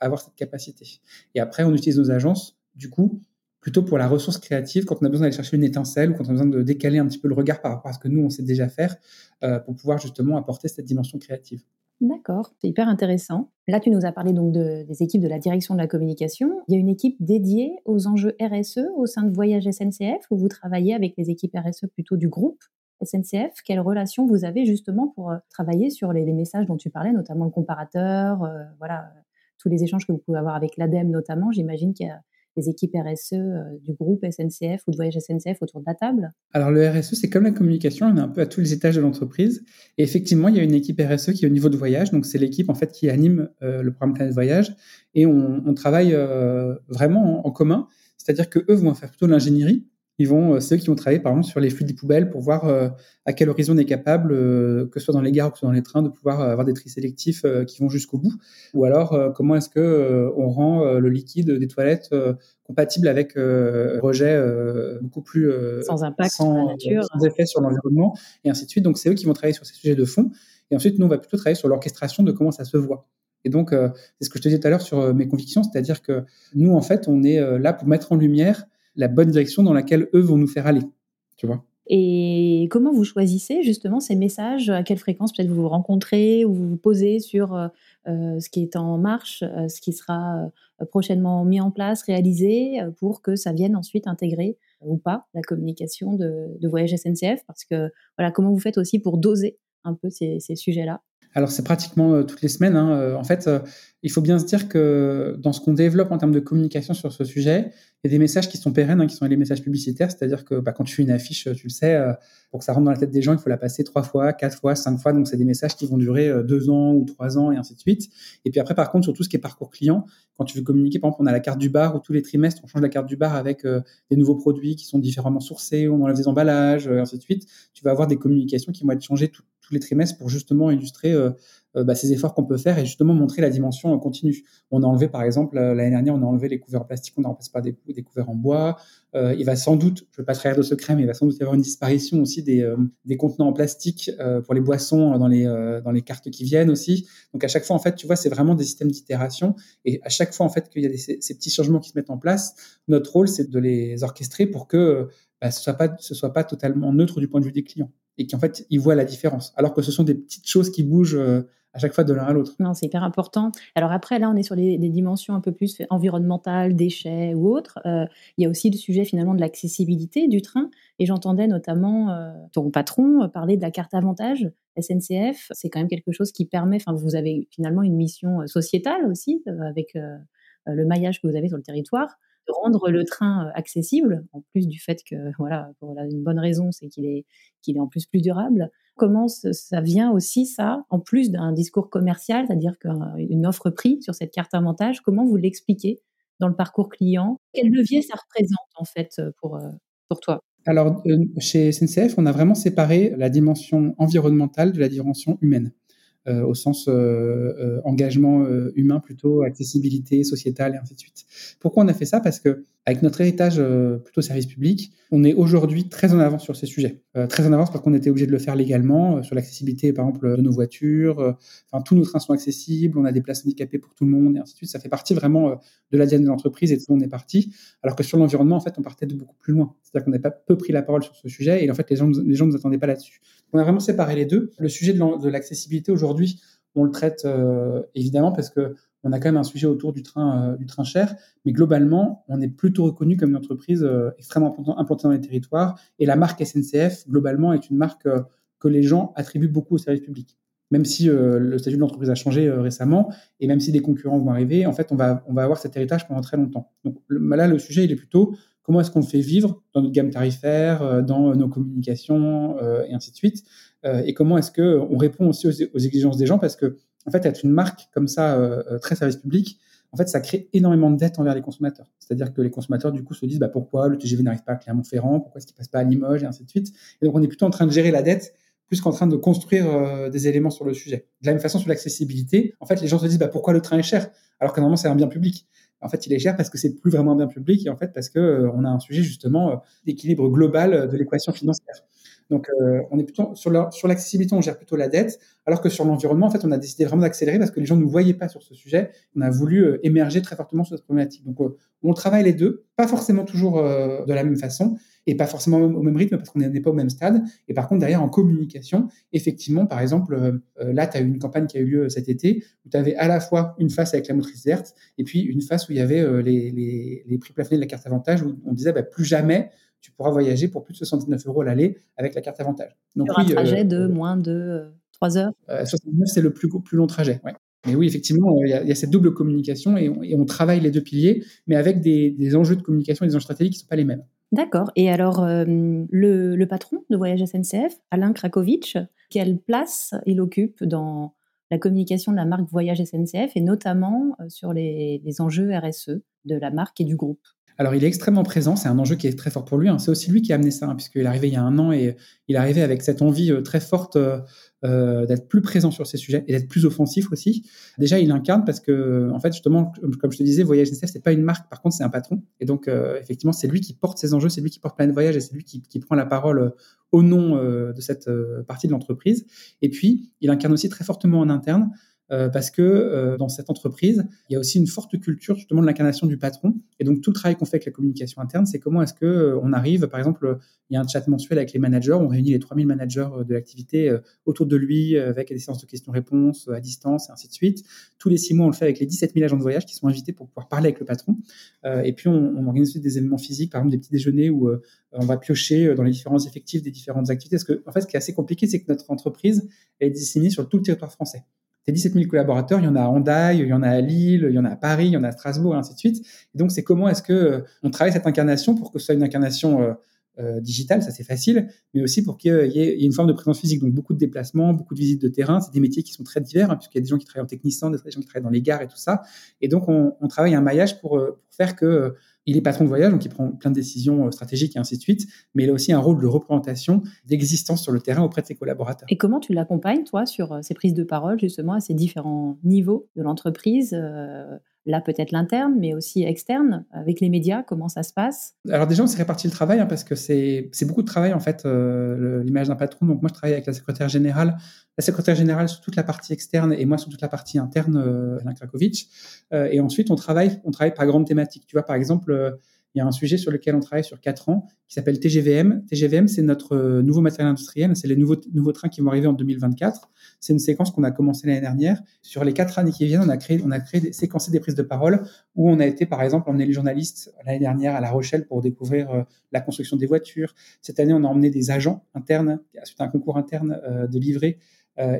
avoir cette capacité. Et après, on utilise nos agences, du coup, plutôt pour la ressource créative, quand on a besoin d'aller chercher une étincelle ou quand on a besoin de décaler un petit peu le regard par rapport à ce que nous, on sait déjà faire, euh, pour pouvoir justement apporter cette dimension créative. D'accord, c'est hyper intéressant. Là, tu nous as parlé donc de, des équipes de la direction de la communication. Il y a une équipe dédiée aux enjeux RSE au sein de Voyage SNCF, où vous travaillez avec les équipes RSE plutôt du groupe SNCF. Quelle relation vous avez justement pour euh, travailler sur les, les messages dont tu parlais, notamment le comparateur, euh, voilà, tous les échanges que vous pouvez avoir avec l'ADEME notamment. J'imagine qu'il y a les équipes RSE euh, du groupe SNCF ou de Voyage SNCF autour de la table? Alors le RSE, c'est comme la communication, on est un peu à tous les étages de l'entreprise. Et effectivement, il y a une équipe RSE qui est au niveau de voyage, donc c'est l'équipe en fait qui anime euh, le programme Planète Voyage, et on, travaille euh, vraiment en, en commun. C'est-à-dire que eux vont faire plutôt l'ingénierie, ils vont, euh, c'est eux qui vont travailler par exemple sur les flux des poubelles pour voir euh, à quel horizon on est capable, euh, que ce soit dans les gares ou que ce soit dans les trains, de pouvoir avoir des tri sélectifs qui vont jusqu'au bout. Ou alors comment est-ce que on rend le liquide des toilettes compatible avec rejet beaucoup plus sans impact sur la nature, sans effet sur l'environnement et ainsi de suite. Donc c'est eux qui vont travailler sur ces sujets de fond. Et ensuite nous on va plutôt travailler sur l'orchestration de comment ça se voit. Et donc, c'est ce que je te disais tout à l'heure sur mes convictions, c'est-à-dire que nous, en fait, on est là pour mettre en lumière la bonne direction dans laquelle eux vont nous faire aller. Tu vois. Et comment vous choisissez justement ces messages? À quelle fréquence peut-être vous vous rencontrez ou vous vous posez sur euh, euh, ce qui est en marche, euh, ce qui sera prochainement mis en place, réalisé, pour que ça vienne ensuite intégrer ou pas la communication de, Voyage SNCF Parce que voilà, comment vous faites aussi pour doser un peu ces sujets-là? Alors c'est pratiquement euh, toutes les semaines. Hein. Euh, en fait, euh, il faut bien se dire que dans ce qu'on développe en termes de communication sur ce sujet, il y a des messages qui sont pérennes, hein, qui sont les messages publicitaires. C'est-à-dire que bah, quand tu fais une affiche, tu le sais, pour que ça rentre dans la tête des gens, il faut la passer trois fois, quatre fois, cinq fois. Donc c'est des messages qui vont durer deux ans ou trois ans et ainsi de suite. Et puis après, par contre, sur tout ce qui est parcours client, quand tu veux communiquer, par exemple, on a la carte du bar où tous les trimestres, on change la carte du bar avec des nouveaux produits qui sont différemment sourcés, on enlève des emballages, et ainsi de suite. Tu vas avoir des communications qui vont être changées les trimestres pour justement illustrer euh, bah, ces efforts qu'on peut faire et justement montrer la dimension continue. On a enlevé, par exemple, euh, l'année dernière, on a enlevé les couverts en plastique, on a remplacé par des, couverts en bois. Euh, il va sans doute, je ne veux pas trahir de secret, mais il va sans doute y avoir une disparition aussi des, euh, des contenants en plastique euh, pour les boissons dans les, dans les cartes qui viennent aussi. Donc à chaque fois, en fait, tu vois, c'est vraiment des systèmes d'itération. Et à chaque fois, en fait, qu'il y a ces, petits changements qui se mettent en place, notre rôle, c'est de les orchestrer pour que bah, ce soit pas ce soit pas totalement neutre du point de vue des clients et qu'en fait ils voient la différence alors que ce sont des petites choses qui bougent à chaque fois de l'un à l'autre. Non, c'est hyper important. Alors après, là, on est sur des dimensions un peu plus environnementales, déchets ou autres. Euh, il y a aussi le sujet finalement de l'accessibilité du train. Et j'entendais notamment euh, ton patron parler de la carte avantage SNCF. C'est quand même quelque chose qui permet, enfin, vous avez finalement une mission euh, sociétale aussi avec le maillage que vous avez sur le territoire de rendre le train accessible, en plus du fait que, voilà, pour une bonne raison, c'est qu'il est, en plus plus durable comment ça vient aussi, ça, en plus d'un discours commercial, c'est-à-dire qu'une offre prix sur cette carte avantage, comment vous l'expliquez dans le parcours client? Quel levier ça représente en fait pour, pour toi? Alors, chez SNCF, on a vraiment séparé la dimension environnementale de la dimension humaine. Euh, au sens euh, euh, engagement humain plutôt, accessibilité sociétale et ainsi de suite. Pourquoi on a fait ça? Parce que avec notre héritage plutôt service public, on est aujourd'hui très en avance sur ces sujets. très en avance parce qu'on était obligé de le faire légalement sur l'accessibilité, par exemple, de nos voitures. Enfin, tous nos trains sont accessibles, on a des places handicapées pour tout le monde et ainsi de suite. Ça fait partie vraiment de l'ADN de l'entreprise et de où on est parti. Alors que sur l'environnement, en fait, on partait de beaucoup plus loin. C'est-à-dire qu'on n'a pas peu pris la parole sur ce sujet et en fait, les gens, les gens ne nous attendaient pas là-dessus. On a vraiment séparé les deux. Le sujet de l'accessibilité aujourd'hui, on le traite euh, évidemment parce que on a quand même un sujet autour du train, euh, du train cher, mais globalement, on est plutôt reconnu comme une entreprise euh, extrêmement implantée dans les territoires. Et la marque SNCF, globalement, est une marque que les gens attribuent beaucoup au service public. Même si le statut de l'entreprise a changé récemment, et même si des concurrents vont arriver, en fait, on va, on va avoir cet héritage pendant très longtemps. Donc là, le sujet, il est plutôt comment est-ce qu'on le fait vivre dans notre gamme tarifaire, euh, dans nos communications euh, et ainsi de suite, euh, et comment est-ce que on répond aussi aux, exigences des gens parce que en fait être une marque comme ça très service public, en fait ça crée énormément de dettes envers les consommateurs. C'est-à-dire que les consommateurs du coup se disent bah, pourquoi le TGV n'arrive pas à Clermont-Ferrand, pourquoi est-ce qu'il passe pas à Limoges? Et ainsi de suite. Et donc on est plutôt en train de gérer la dette plus qu'en train de construire des éléments sur le sujet. De la même façon sur l'accessibilité, en fait les gens se disent bah, pourquoi le train est cher? Alors que normalement c'est un bien public en fait, il est cher parce que c'est plus vraiment un bien public et en fait parce que euh, on a un sujet justement euh, d'équilibre global euh, de l'équation financière. Donc, on est plutôt sur l'accessibilité, on gère plutôt la dette, alors que sur l'environnement, en fait, on a décidé vraiment d'accélérer parce que les gens ne nous voyaient pas sur ce sujet. On a voulu émerger très fortement sur cette problématique. Donc, on travaille les deux, pas forcément toujours de la même façon, et pas forcément au même rythme parce qu'on n'est pas au même stade. Et par contre, derrière, en communication, effectivement, par exemple, euh, euh, là, tu as eu une campagne qui a eu lieu cet été où tu avais à la fois une face avec la motrice verte et puis une face où il y avait euh, les, les, prix plafonnés de la carte avantage où on disait bah, plus jamais tu pourras voyager pour plus de 79 euros l'aller avec la carte avantage. Donc, Sur un trajet de moins de 3 heures 69, c'est le plus, plus long trajet. Ouais. Mais oui, effectivement, il y, a, cette double communication et on, travaille les deux piliers, mais avec des, des, enjeux de communication et des enjeux stratégiques qui ne sont pas les mêmes. D'accord. Et alors, euh, le, patron de Voyage SNCF, Alain Krakowicz, quelle place il occupe dans la communication de la marque Voyage SNCF et notamment euh, sur les, enjeux RSE de la marque et du groupe? Alors, il est extrêmement présent. C'est un enjeu qui est très fort pour lui. Hein. C'est aussi lui qui a amené ça, hein, puisqu'il est arrivé il y a un an et il est arrivé avec cette envie euh, très forte euh, d'être plus présent sur ces sujets et d'être plus offensif aussi. Déjà, il incarne parce que, en fait, justement, comme je te disais, Voyage SNCF, c'est pas une marque, par contre, c'est un patron. Et donc, euh, effectivement, c'est lui qui porte ces enjeux, c'est lui qui porte Planète Voyage et c'est lui qui, prend la parole euh, au nom de cette partie de l'entreprise. Et puis, il incarne aussi très fortement en interne euh, parce que euh, dans cette entreprise, il y a aussi une forte culture justement de l'incarnation du patron. Et donc tout le travail qu'on fait avec la communication interne, c'est comment est-ce que euh, on arrive, par exemple, il y a un chat mensuel avec les managers, on réunit les 3000 managers de l'activité autour de lui avec des séances de questions-réponses à distance et ainsi de suite. Tous les six mois, on le fait avec les 17 000 agents de voyage qui sont invités pour pouvoir parler avec le patron. et puis on, on organise aussi des événements physiques, par exemple des petits déjeuners où on va piocher dans les différents effectifs des différentes activités. Parce que en fait, ce qui est assez compliqué, c'est que notre entreprise est disséminée sur tout le territoire français. Ces 17 000 collaborateurs, il y en a à Hendaye, il y en a à Lille, il y en a à Paris, il y en a à Strasbourg, et ainsi de suite. Donc, c'est comment est-ce que euh, on travaille cette incarnation pour que ce soit une incarnation euh, euh, digitale, ça c'est facile, mais aussi pour qu'il y, ait une forme de présence physique. Donc, beaucoup de déplacements, beaucoup de visites de terrain. C'est des métiers qui sont très divers, hein, puisqu'il y a des gens qui travaillent en technicien, des gens qui travaillent dans les gares et tout ça. Et donc, on, travaille un maillage pour, pour faire que il est patron de voyage, donc il prend plein de décisions euh, stratégiques et ainsi de suite, mais il a aussi un rôle de représentation, d'existence sur le terrain auprès de ses collaborateurs. Et comment tu l'accompagnes, toi, sur euh, ces prises de parole, justement, à ces différents niveaux de l'entreprise euh, là peut-être l'interne, mais aussi externe, avec les médias, comment ça se passe? Alors déjà, on s'est réparti le travail, hein, parce que c'est beaucoup de travail, en fait, euh, l'image d'un patron. Donc moi, je travaille avec la secrétaire générale, la secrétaire générale sur toute la partie externe et moi sur toute la partie interne, euh, Alain Krakowicz. Euh, et ensuite, on travaille, on travaille par grande thématique. Tu vois, par exemple, il y a un sujet sur lequel on travaille sur quatre ans qui s'appelle TGVM. TGVM, c'est notre euh, nouveau matériel industriel. C'est les nouveaux, nouveaux trains qui vont arriver en 2024. C'est une séquence qu'on a commencé l'année dernière. Sur les quatre années qui viennent, on a créé, on a créé des, séquencé des prises de parole où on a été, par exemple, emmené les journalistes l'année dernière à La Rochelle pour découvrir euh, la construction des voitures. Cette année, on a emmené des agents internes, suite à un concours interne euh, de livrer,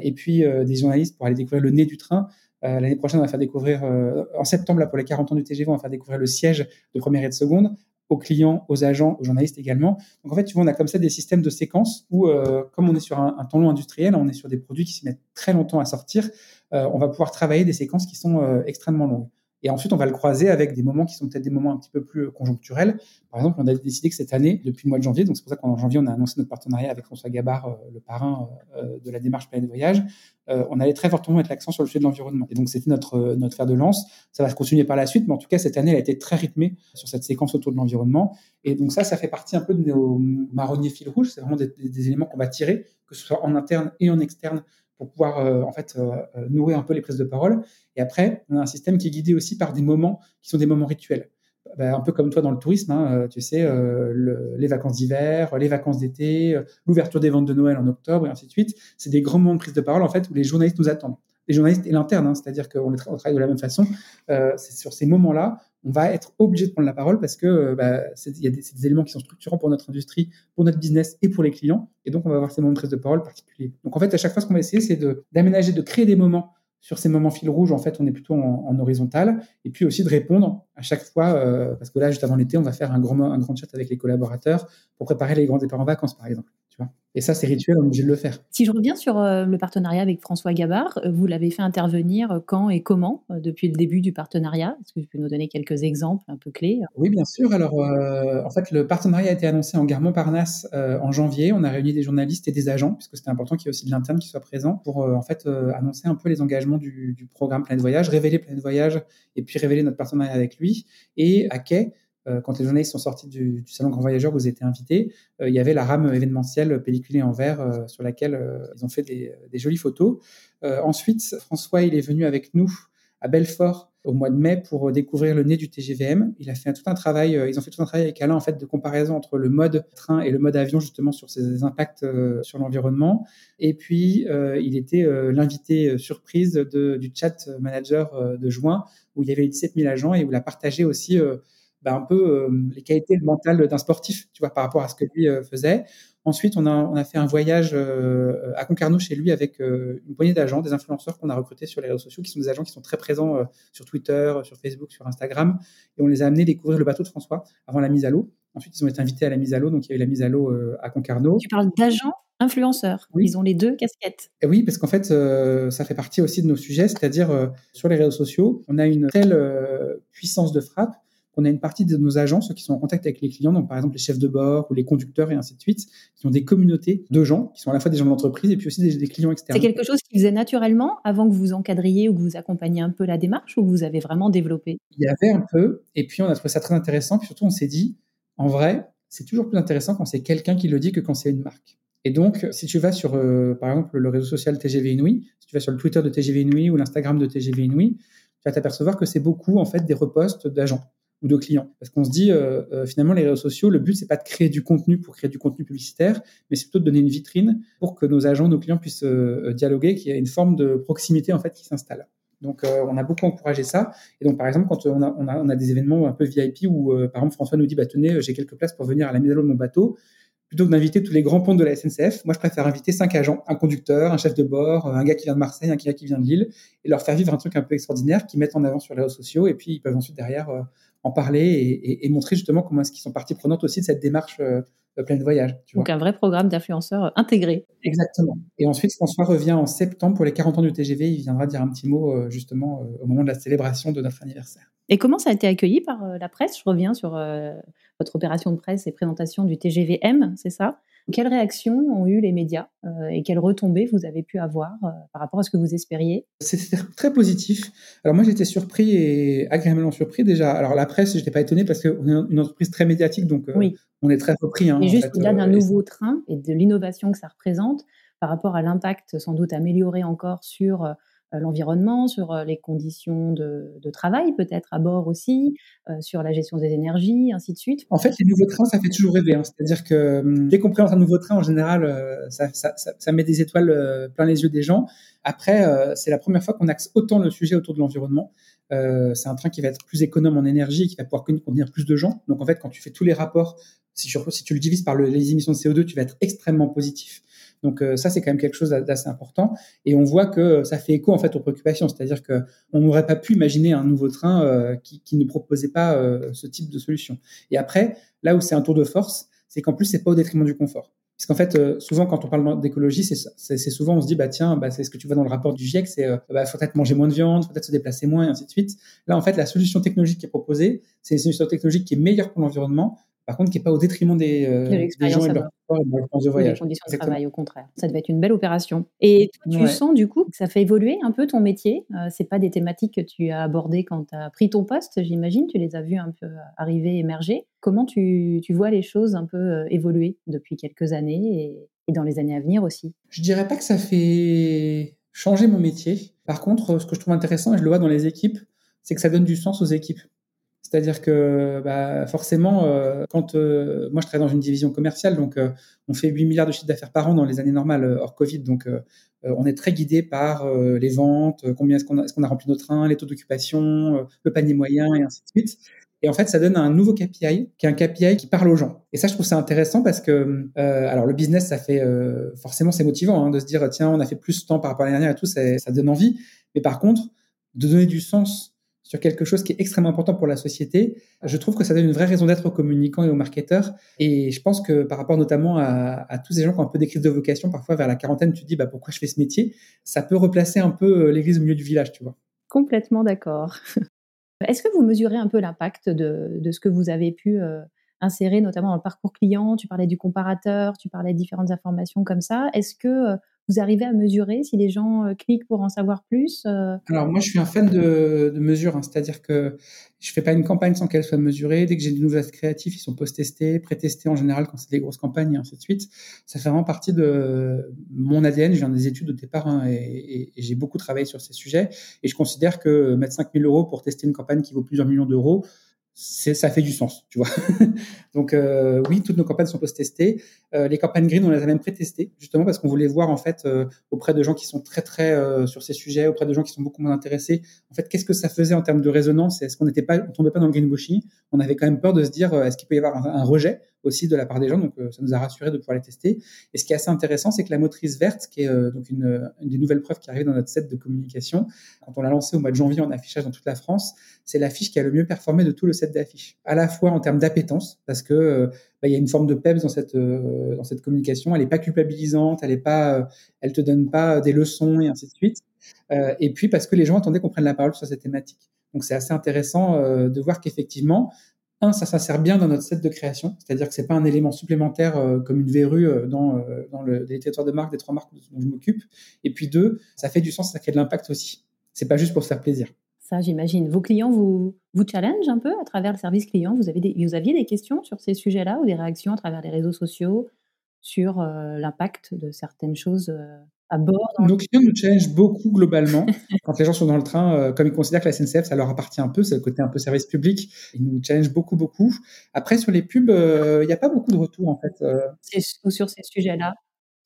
et puis des journalistes pour aller découvrir le nez du train. Euh, l'année prochaine, on va faire découvrir, euh, en septembre, là, pour les 40 ans du TGV, on va faire découvrir le siège de première et de seconde aux clients, aux agents, aux journalistes également. Donc en fait, tu vois, on a comme ça des systèmes de séquences où, euh, comme on est sur un, temps long industriel, on est sur des produits qui se mettent très longtemps à sortir, on va pouvoir travailler des séquences qui sont extrêmement longues. Et ensuite, on va le croiser avec des moments qui sont peut-être des moments un petit peu plus conjoncturels. Par exemple, on a décidé que cette année, depuis le mois de janvier, donc c'est pour ça qu'en janvier, on a annoncé notre partenariat avec François Gabard, euh, le parrain euh, de la démarche Planète Voyage, euh, on allait très fortement mettre l'accent sur le sujet de l'environnement. Et donc, c'était notre, notre fer de lance. Ça va se continuer par la suite, mais en tout cas, cette année, elle a été très rythmée sur cette séquence autour de l'environnement. Et donc, ça, ça fait partie un peu de nos marronniers fil rouge. C'est vraiment des, des éléments qu'on va tirer, que ce soit en interne et en externe, pour pouvoir euh, en fait euh, euh, nourrir un peu les prises de parole. Et après, on a un système qui est guidé aussi par des moments qui sont des moments rituels. Bah, un peu comme toi dans le tourisme, hein, tu sais, les vacances d'hiver, les vacances d'été, l'ouverture des ventes de Noël en octobre et ainsi de suite. C'est des grands moments de prise de parole en fait où les journalistes nous attendent. Les journalistes et l'interne, hein, c'est-à-dire qu'on travaille de la même façon. c'est sur ces moments-là on va être obligé de prendre la parole parce que euh, bah, il y a des, éléments qui sont structurants pour notre industrie, pour notre business et pour les clients. Et donc, on va avoir ces moments de prise de parole particuliers. Donc, en fait, à chaque fois, ce qu'on va essayer, c'est d'aménager, de, créer des moments sur ces moments fil rouge, en fait, on est plutôt en, horizontal, et puis aussi de répondre à chaque fois, euh, parce que là, juste avant l'été, on va faire un grand, un grand chat avec les collaborateurs pour préparer les grands départs en vacances, par exemple. Et ça, c'est rituel, on est obligé de le faire. Si je reviens sur euh, le partenariat avec François Gabard, euh, vous l'avez fait intervenir euh, quand et comment depuis le début du partenariat? Est-ce que tu peux nous donner quelques exemples un peu clés? Oui, bien sûr. Alors, en fait, le partenariat a été annoncé en gare Montparnasse en janvier. On a réuni des journalistes et des agents, puisque c'était important qu'il y ait aussi de l'interne qui soit présent pour en fait annoncer un peu les engagements du, du programme Plein de Voyage, révéler Plein de Voyage et puis révéler notre partenariat avec lui. Et à Quai, quand les journalistes sont sortis du, salon Grand Voyageur, vous étiez invités, euh, il y avait la rame événementielle pelliculée en verre euh, sur laquelle ils ont fait des, jolies photos. ensuite, François, il est venu avec nous à Belfort au mois de mai pour découvrir le nez du TGVM. Il a fait tout un travail, ils ont fait tout un travail avec Alain en fait de comparaison entre le mode train et le mode avion justement sur ses impacts sur l'environnement. Et puis il était l'invité surprise du chat manager de juin où il y avait 17 000 agents et où il a partagé aussi bah, un peu euh, les qualités mentales d'un sportif, tu vois, par rapport à ce que lui euh, faisait. Ensuite, on a, on a fait un voyage euh, à Concarneau chez lui avec une poignée d'agents, des influenceurs qu'on a recrutés sur les réseaux sociaux, qui sont des agents qui sont très présents sur Twitter, sur Facebook, sur Instagram. Et on les a amenés découvrir le bateau de François avant la mise à l'eau. Ensuite, ils ont été invités à la mise à l'eau, donc il y a eu la mise à l'eau à Concarneau. Tu parles d'agents influenceurs. Oui. Ils ont les deux casquettes. Et oui, parce qu'en fait, ça fait partie aussi de nos sujets, c'est-à-dire sur les réseaux sociaux, on a une telle puissance de frappe on a une partie de nos agents, ceux qui sont en contact avec les clients, donc par exemple les chefs de bord ou les conducteurs et ainsi de suite, qui ont des communautés de gens, qui sont à la fois des gens de l'entreprise et puis aussi des, clients externes. C'est quelque chose qui faisait naturellement avant que vous encadriez ou que vous accompagniez un peu la démarche ou que vous avez vraiment développé? Il y avait un peu, et puis on a trouvé ça très intéressant, puis surtout on s'est dit, en vrai, c'est toujours plus intéressant quand c'est quelqu'un qui le dit que quand c'est une marque. Et donc, si tu vas sur, euh, par exemple, le réseau social TGV Inouï, si tu vas sur le Twitter de TGV Inouï ou l'Instagram de TGV Inouï, tu vas t'apercevoir que c'est beaucoup, en fait, des reposts d'agents ou de clients. Parce qu'on se dit, euh, euh, finalement, les réseaux sociaux, le but, c'est pas de créer du contenu pour créer du contenu publicitaire, mais c'est plutôt de donner une vitrine pour que nos agents, nos clients puissent euh, dialoguer, qu'il y ait une forme de proximité, en fait, qui s'installe. Donc, on a beaucoup encouragé ça. Et donc, par exemple, quand on a, on a, on a des événements un peu VIP où, par exemple, François nous dit, bah, tenez, j'ai quelques places pour venir à la mise à l'eau de mon bateau, plutôt que d'inviter tous les grands ponts de la SNCF, moi je préfère inviter cinq agents, un conducteur, un chef de bord, un gars qui vient de Marseille, un gars qui vient de Lille, et leur faire vivre un truc un peu extraordinaire qui mettent en avant sur les réseaux sociaux, et puis ils peuvent ensuite derrière en parler et, montrer justement comment est-ce qu'ils sont partie prenante aussi de cette démarche euh, pleine de voyage. Donc un vrai programme d'influenceurs euh, intégré. Exactement. Et ensuite, François revient en septembre pour les 40 ans du TGV. Il viendra dire un petit mot euh, justement au moment de la célébration de notre anniversaire. Et comment ça a été accueilli par la presse? Je reviens sur votre opération de presse et présentation du TGVM, c'est ça? Quelles réactions ont eu les médias euh, et quelles retombées vous avez pu avoir euh, par rapport à ce que vous espériez? C'était très positif. Alors moi j'étais surpris et agréablement surpris déjà. Alors la presse, je n'étais pas étonné parce qu'on est une entreprise très médiatique, donc euh, on est très repris. Hein, et juste au-delà d'un nouveau train et de l'innovation que ça représente, par rapport à l'impact sans doute amélioré encore sur l'environnement, sur euh, les conditions de, travail peut-être à bord aussi, euh, sur la gestion des énergies, ainsi de suite. En fait, les nouveaux trains, ça fait toujours rêver. Hein. C'est-à-dire que hum, dès qu'on présente un nouveau train, en général, ça, met des étoiles plein les yeux des gens. Après, c'est la première fois qu'on axe autant le sujet autour de l'environnement. c'est un train qui va être plus économe en énergie, qui va pouvoir contenir plus de gens. Donc en fait, quand tu fais tous les rapports, si tu le divises par les émissions de CO2, tu vas être extrêmement positif. Donc euh, ça, c'est quand même quelque chose d'assez important. Et on voit que ça fait écho en fait aux préoccupations, c'est-à-dire que on n'aurait pas pu imaginer un nouveau train euh, qui, qui, ne proposait pas euh, ce type de solution. Et après, là où c'est un tour de force, c'est qu'en plus c'est pas au détriment du confort. Puisqu'en fait, euh, souvent, quand on parle d'écologie, c'est souvent, on se dit, bah tiens, bah, c'est ce que tu vois dans le rapport du GIEC, c'est, euh, bah, faut peut-être manger moins de viande, faut peut-être se déplacer moins, et ainsi de suite. Là, en fait, la solution technologique qui est proposée, c'est une solution technologique qui est meilleure pour l'environnement, par contre, qui n'est pas au détriment des, euh, des gens et de leur et de leur de voyage. conditions de travail, au contraire. Ça devait être une belle opération. Et tu sens du coup que ça fait évoluer un peu ton métier. Euh, c'est pas des thématiques que tu as abordées quand tu as pris ton poste, j'imagine. Tu les as vues un peu arriver, émerger. Comment tu, tu vois les choses un peu euh, évoluer depuis quelques années et, et dans les années à venir aussi? Je dirais pas que ça fait changer mon métier. Par contre, ce que je trouve intéressant, et je le vois dans les équipes, c'est que ça donne du sens aux équipes. C'est-à-dire que bah, forcément, euh, quand euh, moi je travaille dans une division commerciale, donc euh, on fait 8 milliards de chiffres d'affaires par an dans les années normales hors Covid, donc on est très guidé par les ventes, combien est-ce qu'on a, rempli nos trains, les taux d'occupation, le panier moyen et ainsi de suite. Et en fait, ça donne un nouveau KPI, qui est un KPI qui parle aux gens. Et ça, je trouve ça intéressant parce que, alors le business, ça fait forcément c'est motivant hein, de se dire tiens, on a fait plus de temps par rapport à l'année dernière et tout, ça donne envie. Mais par contre, de donner du sens sur quelque chose qui est extrêmement important pour la société, je trouve que ça donne une vraie raison d'être aux communicants et aux marketeurs. Et je pense que par rapport notamment à, tous ces gens qui ont un peu des crises de vocation, parfois vers la quarantaine, tu te dis bah, pourquoi je fais ce métier? Ça peut replacer un peu euh, l'église au milieu du village, tu vois. Complètement d'accord. Est-ce que vous mesurez un peu l'impact de, ce que vous avez pu euh, insérer, notamment dans le parcours client? Tu parlais du comparateur, tu parlais de différentes informations comme ça. Est-ce que euh, vous arrivez à mesurer si les gens euh, cliquent pour en savoir plus euh? Alors moi, je suis un fan de, de mesures, hein. c'est-à-dire que je fais pas une campagne sans qu'elle soit mesurée. Dès que j'ai de nouveaux créatifs, ils sont post-testés, pré-testés en général quand c'est des grosses campagnes et ainsi de suite. Ça fait vraiment partie de mon ADN. Je viens des études au départ hein, et, et j'ai beaucoup travaillé sur ces sujets. Et je considère que mettre 5000 euros pour tester une campagne qui vaut plusieurs millions d'euros, ça fait du sens, tu vois. Donc euh, oui, toutes nos campagnes sont post-testées. Euh, les campagnes green, on les a même pré-testées, justement parce qu'on voulait voir en fait euh, auprès de gens qui sont très très sur ces sujets, auprès de gens qui sont beaucoup moins intéressés. En fait, qu'est-ce que ça faisait en termes de résonance Est-ce qu'on n'était pas, on tombait pas dans le greenwashing? On avait quand même peur de se dire, est-ce qu'il peut y avoir un rejet? Aussi de la part des gens. Donc, euh, ça nous a rassuré de pouvoir les tester. Et ce qui est assez intéressant, c'est que la motrice verte, qui est euh, donc une, des nouvelles preuves qui arrive dans notre set de communication, quand on l'a lancé au mois de janvier en affichage dans toute la France, c'est l'affiche qui a le mieux performé de tout le set d'affiches. À la fois en termes d'appétence, parce que euh, bah, il y a une forme de peps dans cette dans cette communication. Elle n'est pas culpabilisante, elle est pas, elle te donne pas des leçons et ainsi de suite. et puis parce que les gens attendaient qu'on prenne la parole sur cette thématique. Donc c'est assez intéressant de voir qu'effectivement, un, ça s'insère bien dans notre set de création, c'est-à-dire que c'est pas un élément supplémentaire euh, comme une verrue euh, dans, euh, les territoires de marque, des trois marques dont je m'occupe. Et puis deux, ça fait du sens, ça crée de l'impact aussi. C'est pas juste pour faire plaisir. Ça, j'imagine. Vos clients vous, vous challenge un peu à travers le service client? Vous, avez des, vous aviez des questions sur ces sujets-là ou des réactions à travers les réseaux sociaux sur l'impact de certaines choses à bord Nos clients nous challenge beaucoup globalement. Quand les gens sont dans le train, euh, comme ils considèrent que la SNCF, ça leur appartient un peu, c'est le côté un peu service public, ils nous challenge beaucoup, beaucoup. Après, sur les pubs, euh, il n'y a pas beaucoup de retours en fait. Euh. Sur ces sujets-là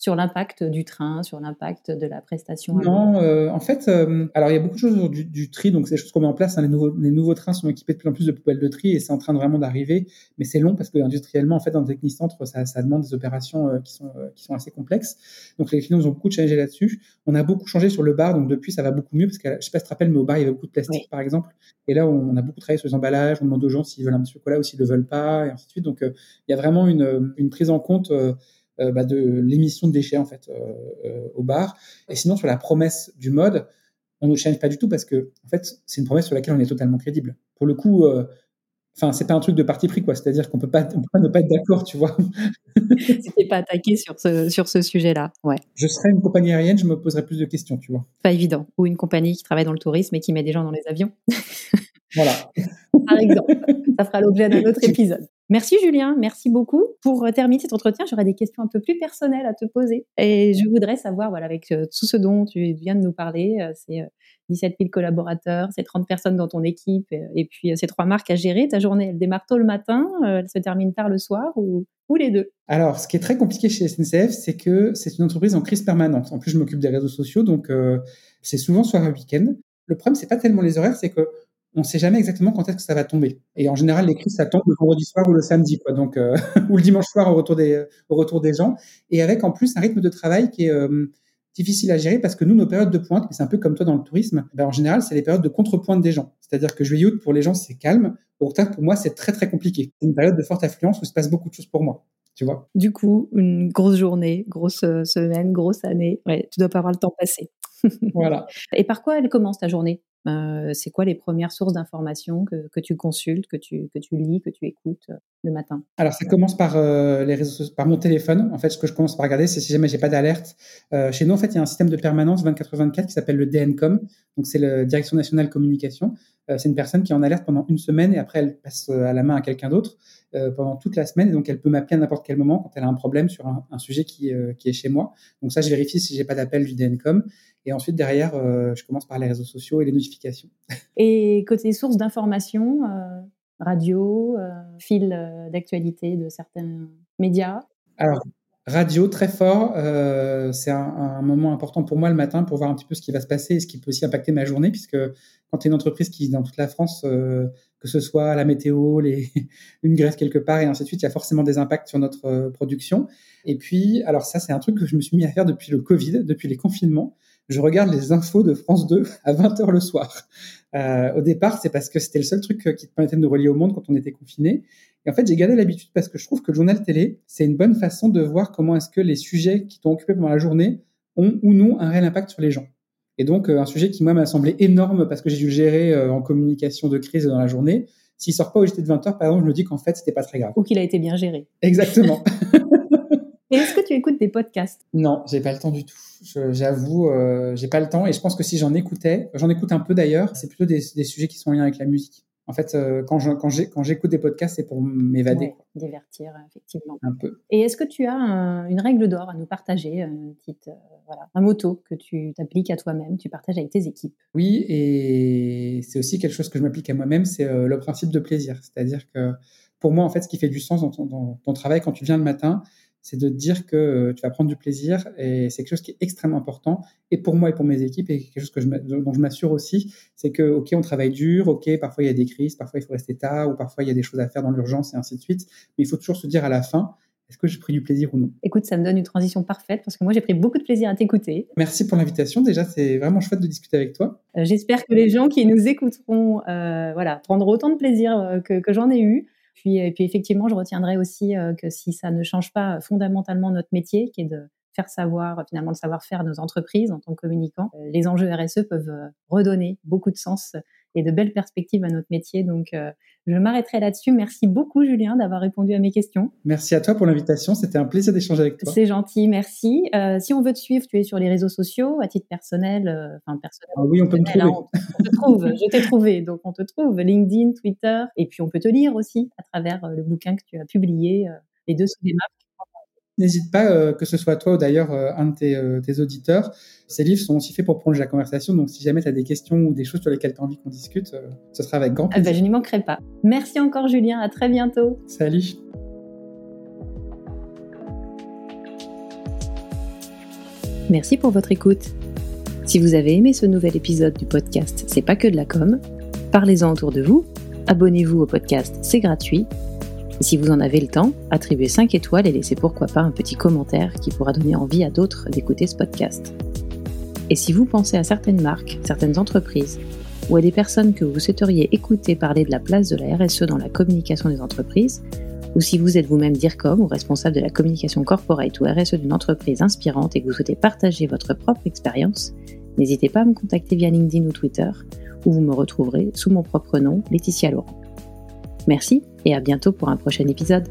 sur l'impact du train, sur l'impact de la prestation Non, euh, en fait, euh, alors il y a beaucoup de choses du, du tri, donc c'est des choses qu'on met en place. Hein, les, nouveaux, les nouveaux trains sont équipés de plus en plus de poubelles de tri et c'est en train de vraiment d'arriver, mais c'est long parce que industriellement, en fait, dans le technicentre, ça, ça demande des opérations euh, qui, sont, qui sont assez complexes. Donc les clients ont beaucoup changé là-dessus. On a beaucoup changé sur le bar, donc depuis ça va beaucoup mieux parce que je sais pas si tu te rappelles, mais au bar il y avait beaucoup de plastique par exemple, et là on a beaucoup travaillé sur les emballages. On demande aux gens s'ils veulent un petit chocolat ou s'ils le veulent pas, et ainsi de suite. Donc il y a vraiment une, une prise en compte bah, de l'émission de déchets en fait euh, euh, au bar. Et sinon sur la promesse du mode, on ne change pas du tout parce que en fait c'est une promesse sur laquelle on est totalement crédible. Pour le coup, enfin c'est pas un truc de parti pris quoi. C'est-à-dire qu'on peut pas, on peut pas ne pas être d'accord, tu vois. C'était pas attaqué sur ce sur ce sujet-là, ouais. Je serais une compagnie aérienne, je me poserais plus de questions, tu vois. Pas évident. Ou une compagnie qui travaille dans le tourisme et qui met des gens dans les avions. voilà. Par exemple, ça fera l'objet d'un autre épisode. Merci Julien, merci beaucoup. Pour euh, terminer cet entretien, j'aurais des questions un peu plus personnelles à te poser. Et je voudrais savoir, voilà, avec euh, tout ce dont tu viens de nous parler, euh, c'est 17 000 collaborateurs, c'est 30 personnes dans ton équipe, et puis ces trois marques à gérer. Ta journée, elle démarre tôt le matin, elle se termine tard le soir, ou, ou les deux? Alors, ce qui est très compliqué chez SNCF, c'est que c'est une entreprise en crise permanente. En plus, je m'occupe des réseaux sociaux, donc c'est souvent soir et week-end. Le problème, c'est pas tellement les horaires, c'est que on ne sait jamais exactement quand est-ce que ça va tomber. Et en général, les crises, ça tombe le vendredi soir ou le samedi, quoi. Donc, euh, ou le dimanche soir au retour des, au retour des gens. Et avec en plus un rythme de travail qui est euh, difficile à gérer parce que nous, nos périodes de pointe, c'est un peu comme toi dans le tourisme, ben, en général, c'est les périodes de contrepointe des gens. C'est-à-dire que juillet août, pour les gens, c'est calme. Pour pour moi, c'est très, très compliqué. C'est une période de forte affluence où il se passe beaucoup de choses pour moi. tu vois? Du coup, une grosse journée, grosse semaine, grosse année. Ouais, tu dois pas avoir le temps passé. voilà. Et par quoi elle commence ta journée? euh, c'est quoi les premières sources d'informations que, tu consultes, que tu, que tu lis, que tu écoutes euh, le matin? Alors, ça commence par, euh, les par mon téléphone. En fait, ce que je commence par regarder, c'est si jamais j'ai pas d'alerte. chez nous, en fait, il y a un système de permanence 24-24 qui s'appelle le DNCOM. Donc, c'est la Direction nationale communication. c'est une personne qui est en alerte pendant une semaine et après, elle passe à la main à quelqu'un d'autre pendant toute la semaine. Et donc, elle peut m'appeler à n'importe quel moment quand elle a un problème sur un, un sujet qui, qui est chez moi. Donc, ça, je vérifie si j'ai pas d'appel du DNCOM. Et ensuite, derrière, euh, je commence par les réseaux sociaux et les notifications. Et côté sources d'information, euh, radio, euh, fil d'actualité de certains médias Alors, radio, très fort. c'est un, moment important pour moi le matin pour voir un petit peu ce qui va se passer et ce qui peut aussi impacter ma journée, puisque quand tu es une entreprise qui, dans toute la France, que ce soit la météo, les, une grève quelque part et ainsi de suite, il y a forcément des impacts sur notre production. Et puis, alors ça, c'est un truc que je me suis mis à faire depuis le Covid, depuis les confinements je regarde les infos de France 2 à 20h le soir. Euh, au départ, c'est parce que c'était le seul truc euh, qui te permettait de nous relier au monde quand on était confiné. Et en fait, j'ai gardé l'habitude parce que je trouve que le journal télé, c'est une bonne façon de voir comment est-ce que les sujets qui t'ont occupé pendant la journée ont ou non un réel impact sur les gens. Et donc, euh, un sujet qui, moi, m'a semblé énorme parce que j'ai dû le gérer en communication de crise dans la journée. S'il sort pas au JT de 20h, par exemple, je me dis qu'en fait, c'était pas très grave. Ou qu'il a été bien géré. Exactement. Et est-ce que tu écoutes des podcasts? Non, j'ai pas le temps du tout. J'avoue, euh, j'ai pas le temps. Et je pense que si j'en écoutais, j'en écoute un peu d'ailleurs, c'est plutôt des, sujets qui sont en lien avec la musique. En fait, euh, quand j'écoute des podcasts, c'est pour m'évader. divertir, effectivement. Un peu. Et est-ce que tu as une règle d'or à nous partager, une petite, euh, voilà, un motto que tu t'appliques à toi-même, tu partages avec tes équipes? Oui, et c'est aussi quelque chose que je m'applique à moi-même, c'est le principe de plaisir. C'est-à-dire que pour moi, en fait, ce qui fait du sens dans ton, dans ton travail quand tu viens le matin, c'est de dire que euh, tu vas prendre du plaisir et c'est quelque chose qui est extrêmement important et pour moi et pour mes équipes et quelque chose que je, dont je m'assure aussi, c'est que ok on travaille dur, ok parfois il y a des crises, parfois il faut rester tard ou parfois il y a des choses à faire dans l'urgence et ainsi de suite, mais il faut toujours se dire à la fin est-ce que j'ai pris du plaisir ou non? Écoute, ça me donne une transition parfaite parce que moi j'ai pris beaucoup de plaisir à t'écouter. Merci pour l'invitation. Déjà, c'est vraiment chouette de discuter avec toi. Euh, j'espère que les gens qui nous écouteront, euh, voilà, prendront autant de plaisir que, que j'en ai eu. Puis, et puis effectivement, je retiendrai aussi euh, que si ça ne change pas fondamentalement notre métier, qui est de faire savoir finalement le savoir-faire de nos entreprises en tant que communicants, euh, les enjeux RSE peuvent euh, redonner beaucoup de sens et de belles perspectives à notre métier. Donc, je m'arrêterai là-dessus. Merci beaucoup, Julien, d'avoir répondu à mes questions. Merci à toi pour l'invitation. C'était un plaisir d'échanger avec toi. C'est gentil, merci. si on veut te suivre, tu es sur les réseaux sociaux, à titre personnel. enfin, personnel. Ah oui, on peut me trouver. Hein, on, te trouve. Je t'ai trouvé, donc on te trouve. LinkedIn, Twitter, et puis on peut te lire aussi à travers le bouquin que tu as publié, les deux sous des marques. N'hésite pas, euh, que ce soit toi ou d'ailleurs euh, un de euh, tes, auditeurs. Ces livres sont aussi faits pour prolonger la conversation. Donc, si jamais tu as des questions ou des choses sur lesquelles tu as envie qu'on discute, ce sera avec grand plaisir. Ah bah, je n'y manquerai pas. Merci encore, Julien. À très bientôt. Salut. Merci pour votre écoute. Si vous avez aimé ce nouvel épisode du podcast C'est pas que de la com, parlez-en autour de vous, abonnez-vous au podcast, c'est gratuit si vous en avez le temps, attribuez 5 étoiles et laissez pourquoi pas un petit commentaire qui pourra donner envie à d'autres d'écouter ce podcast. Et si vous pensez à certaines marques, certaines entreprises, ou à des personnes que vous souhaiteriez écouter parler de la place de la RSE dans la communication des entreprises, ou si vous êtes vous-même DIRCOM ou responsable de la communication corporate ou RSE d'une entreprise inspirante et que vous souhaitez partager votre propre expérience, n'hésitez pas à me contacter via LinkedIn ou Twitter, où vous me retrouverez sous mon propre nom, Laetitia Laurent. Merci et à bientôt pour un prochain épisode.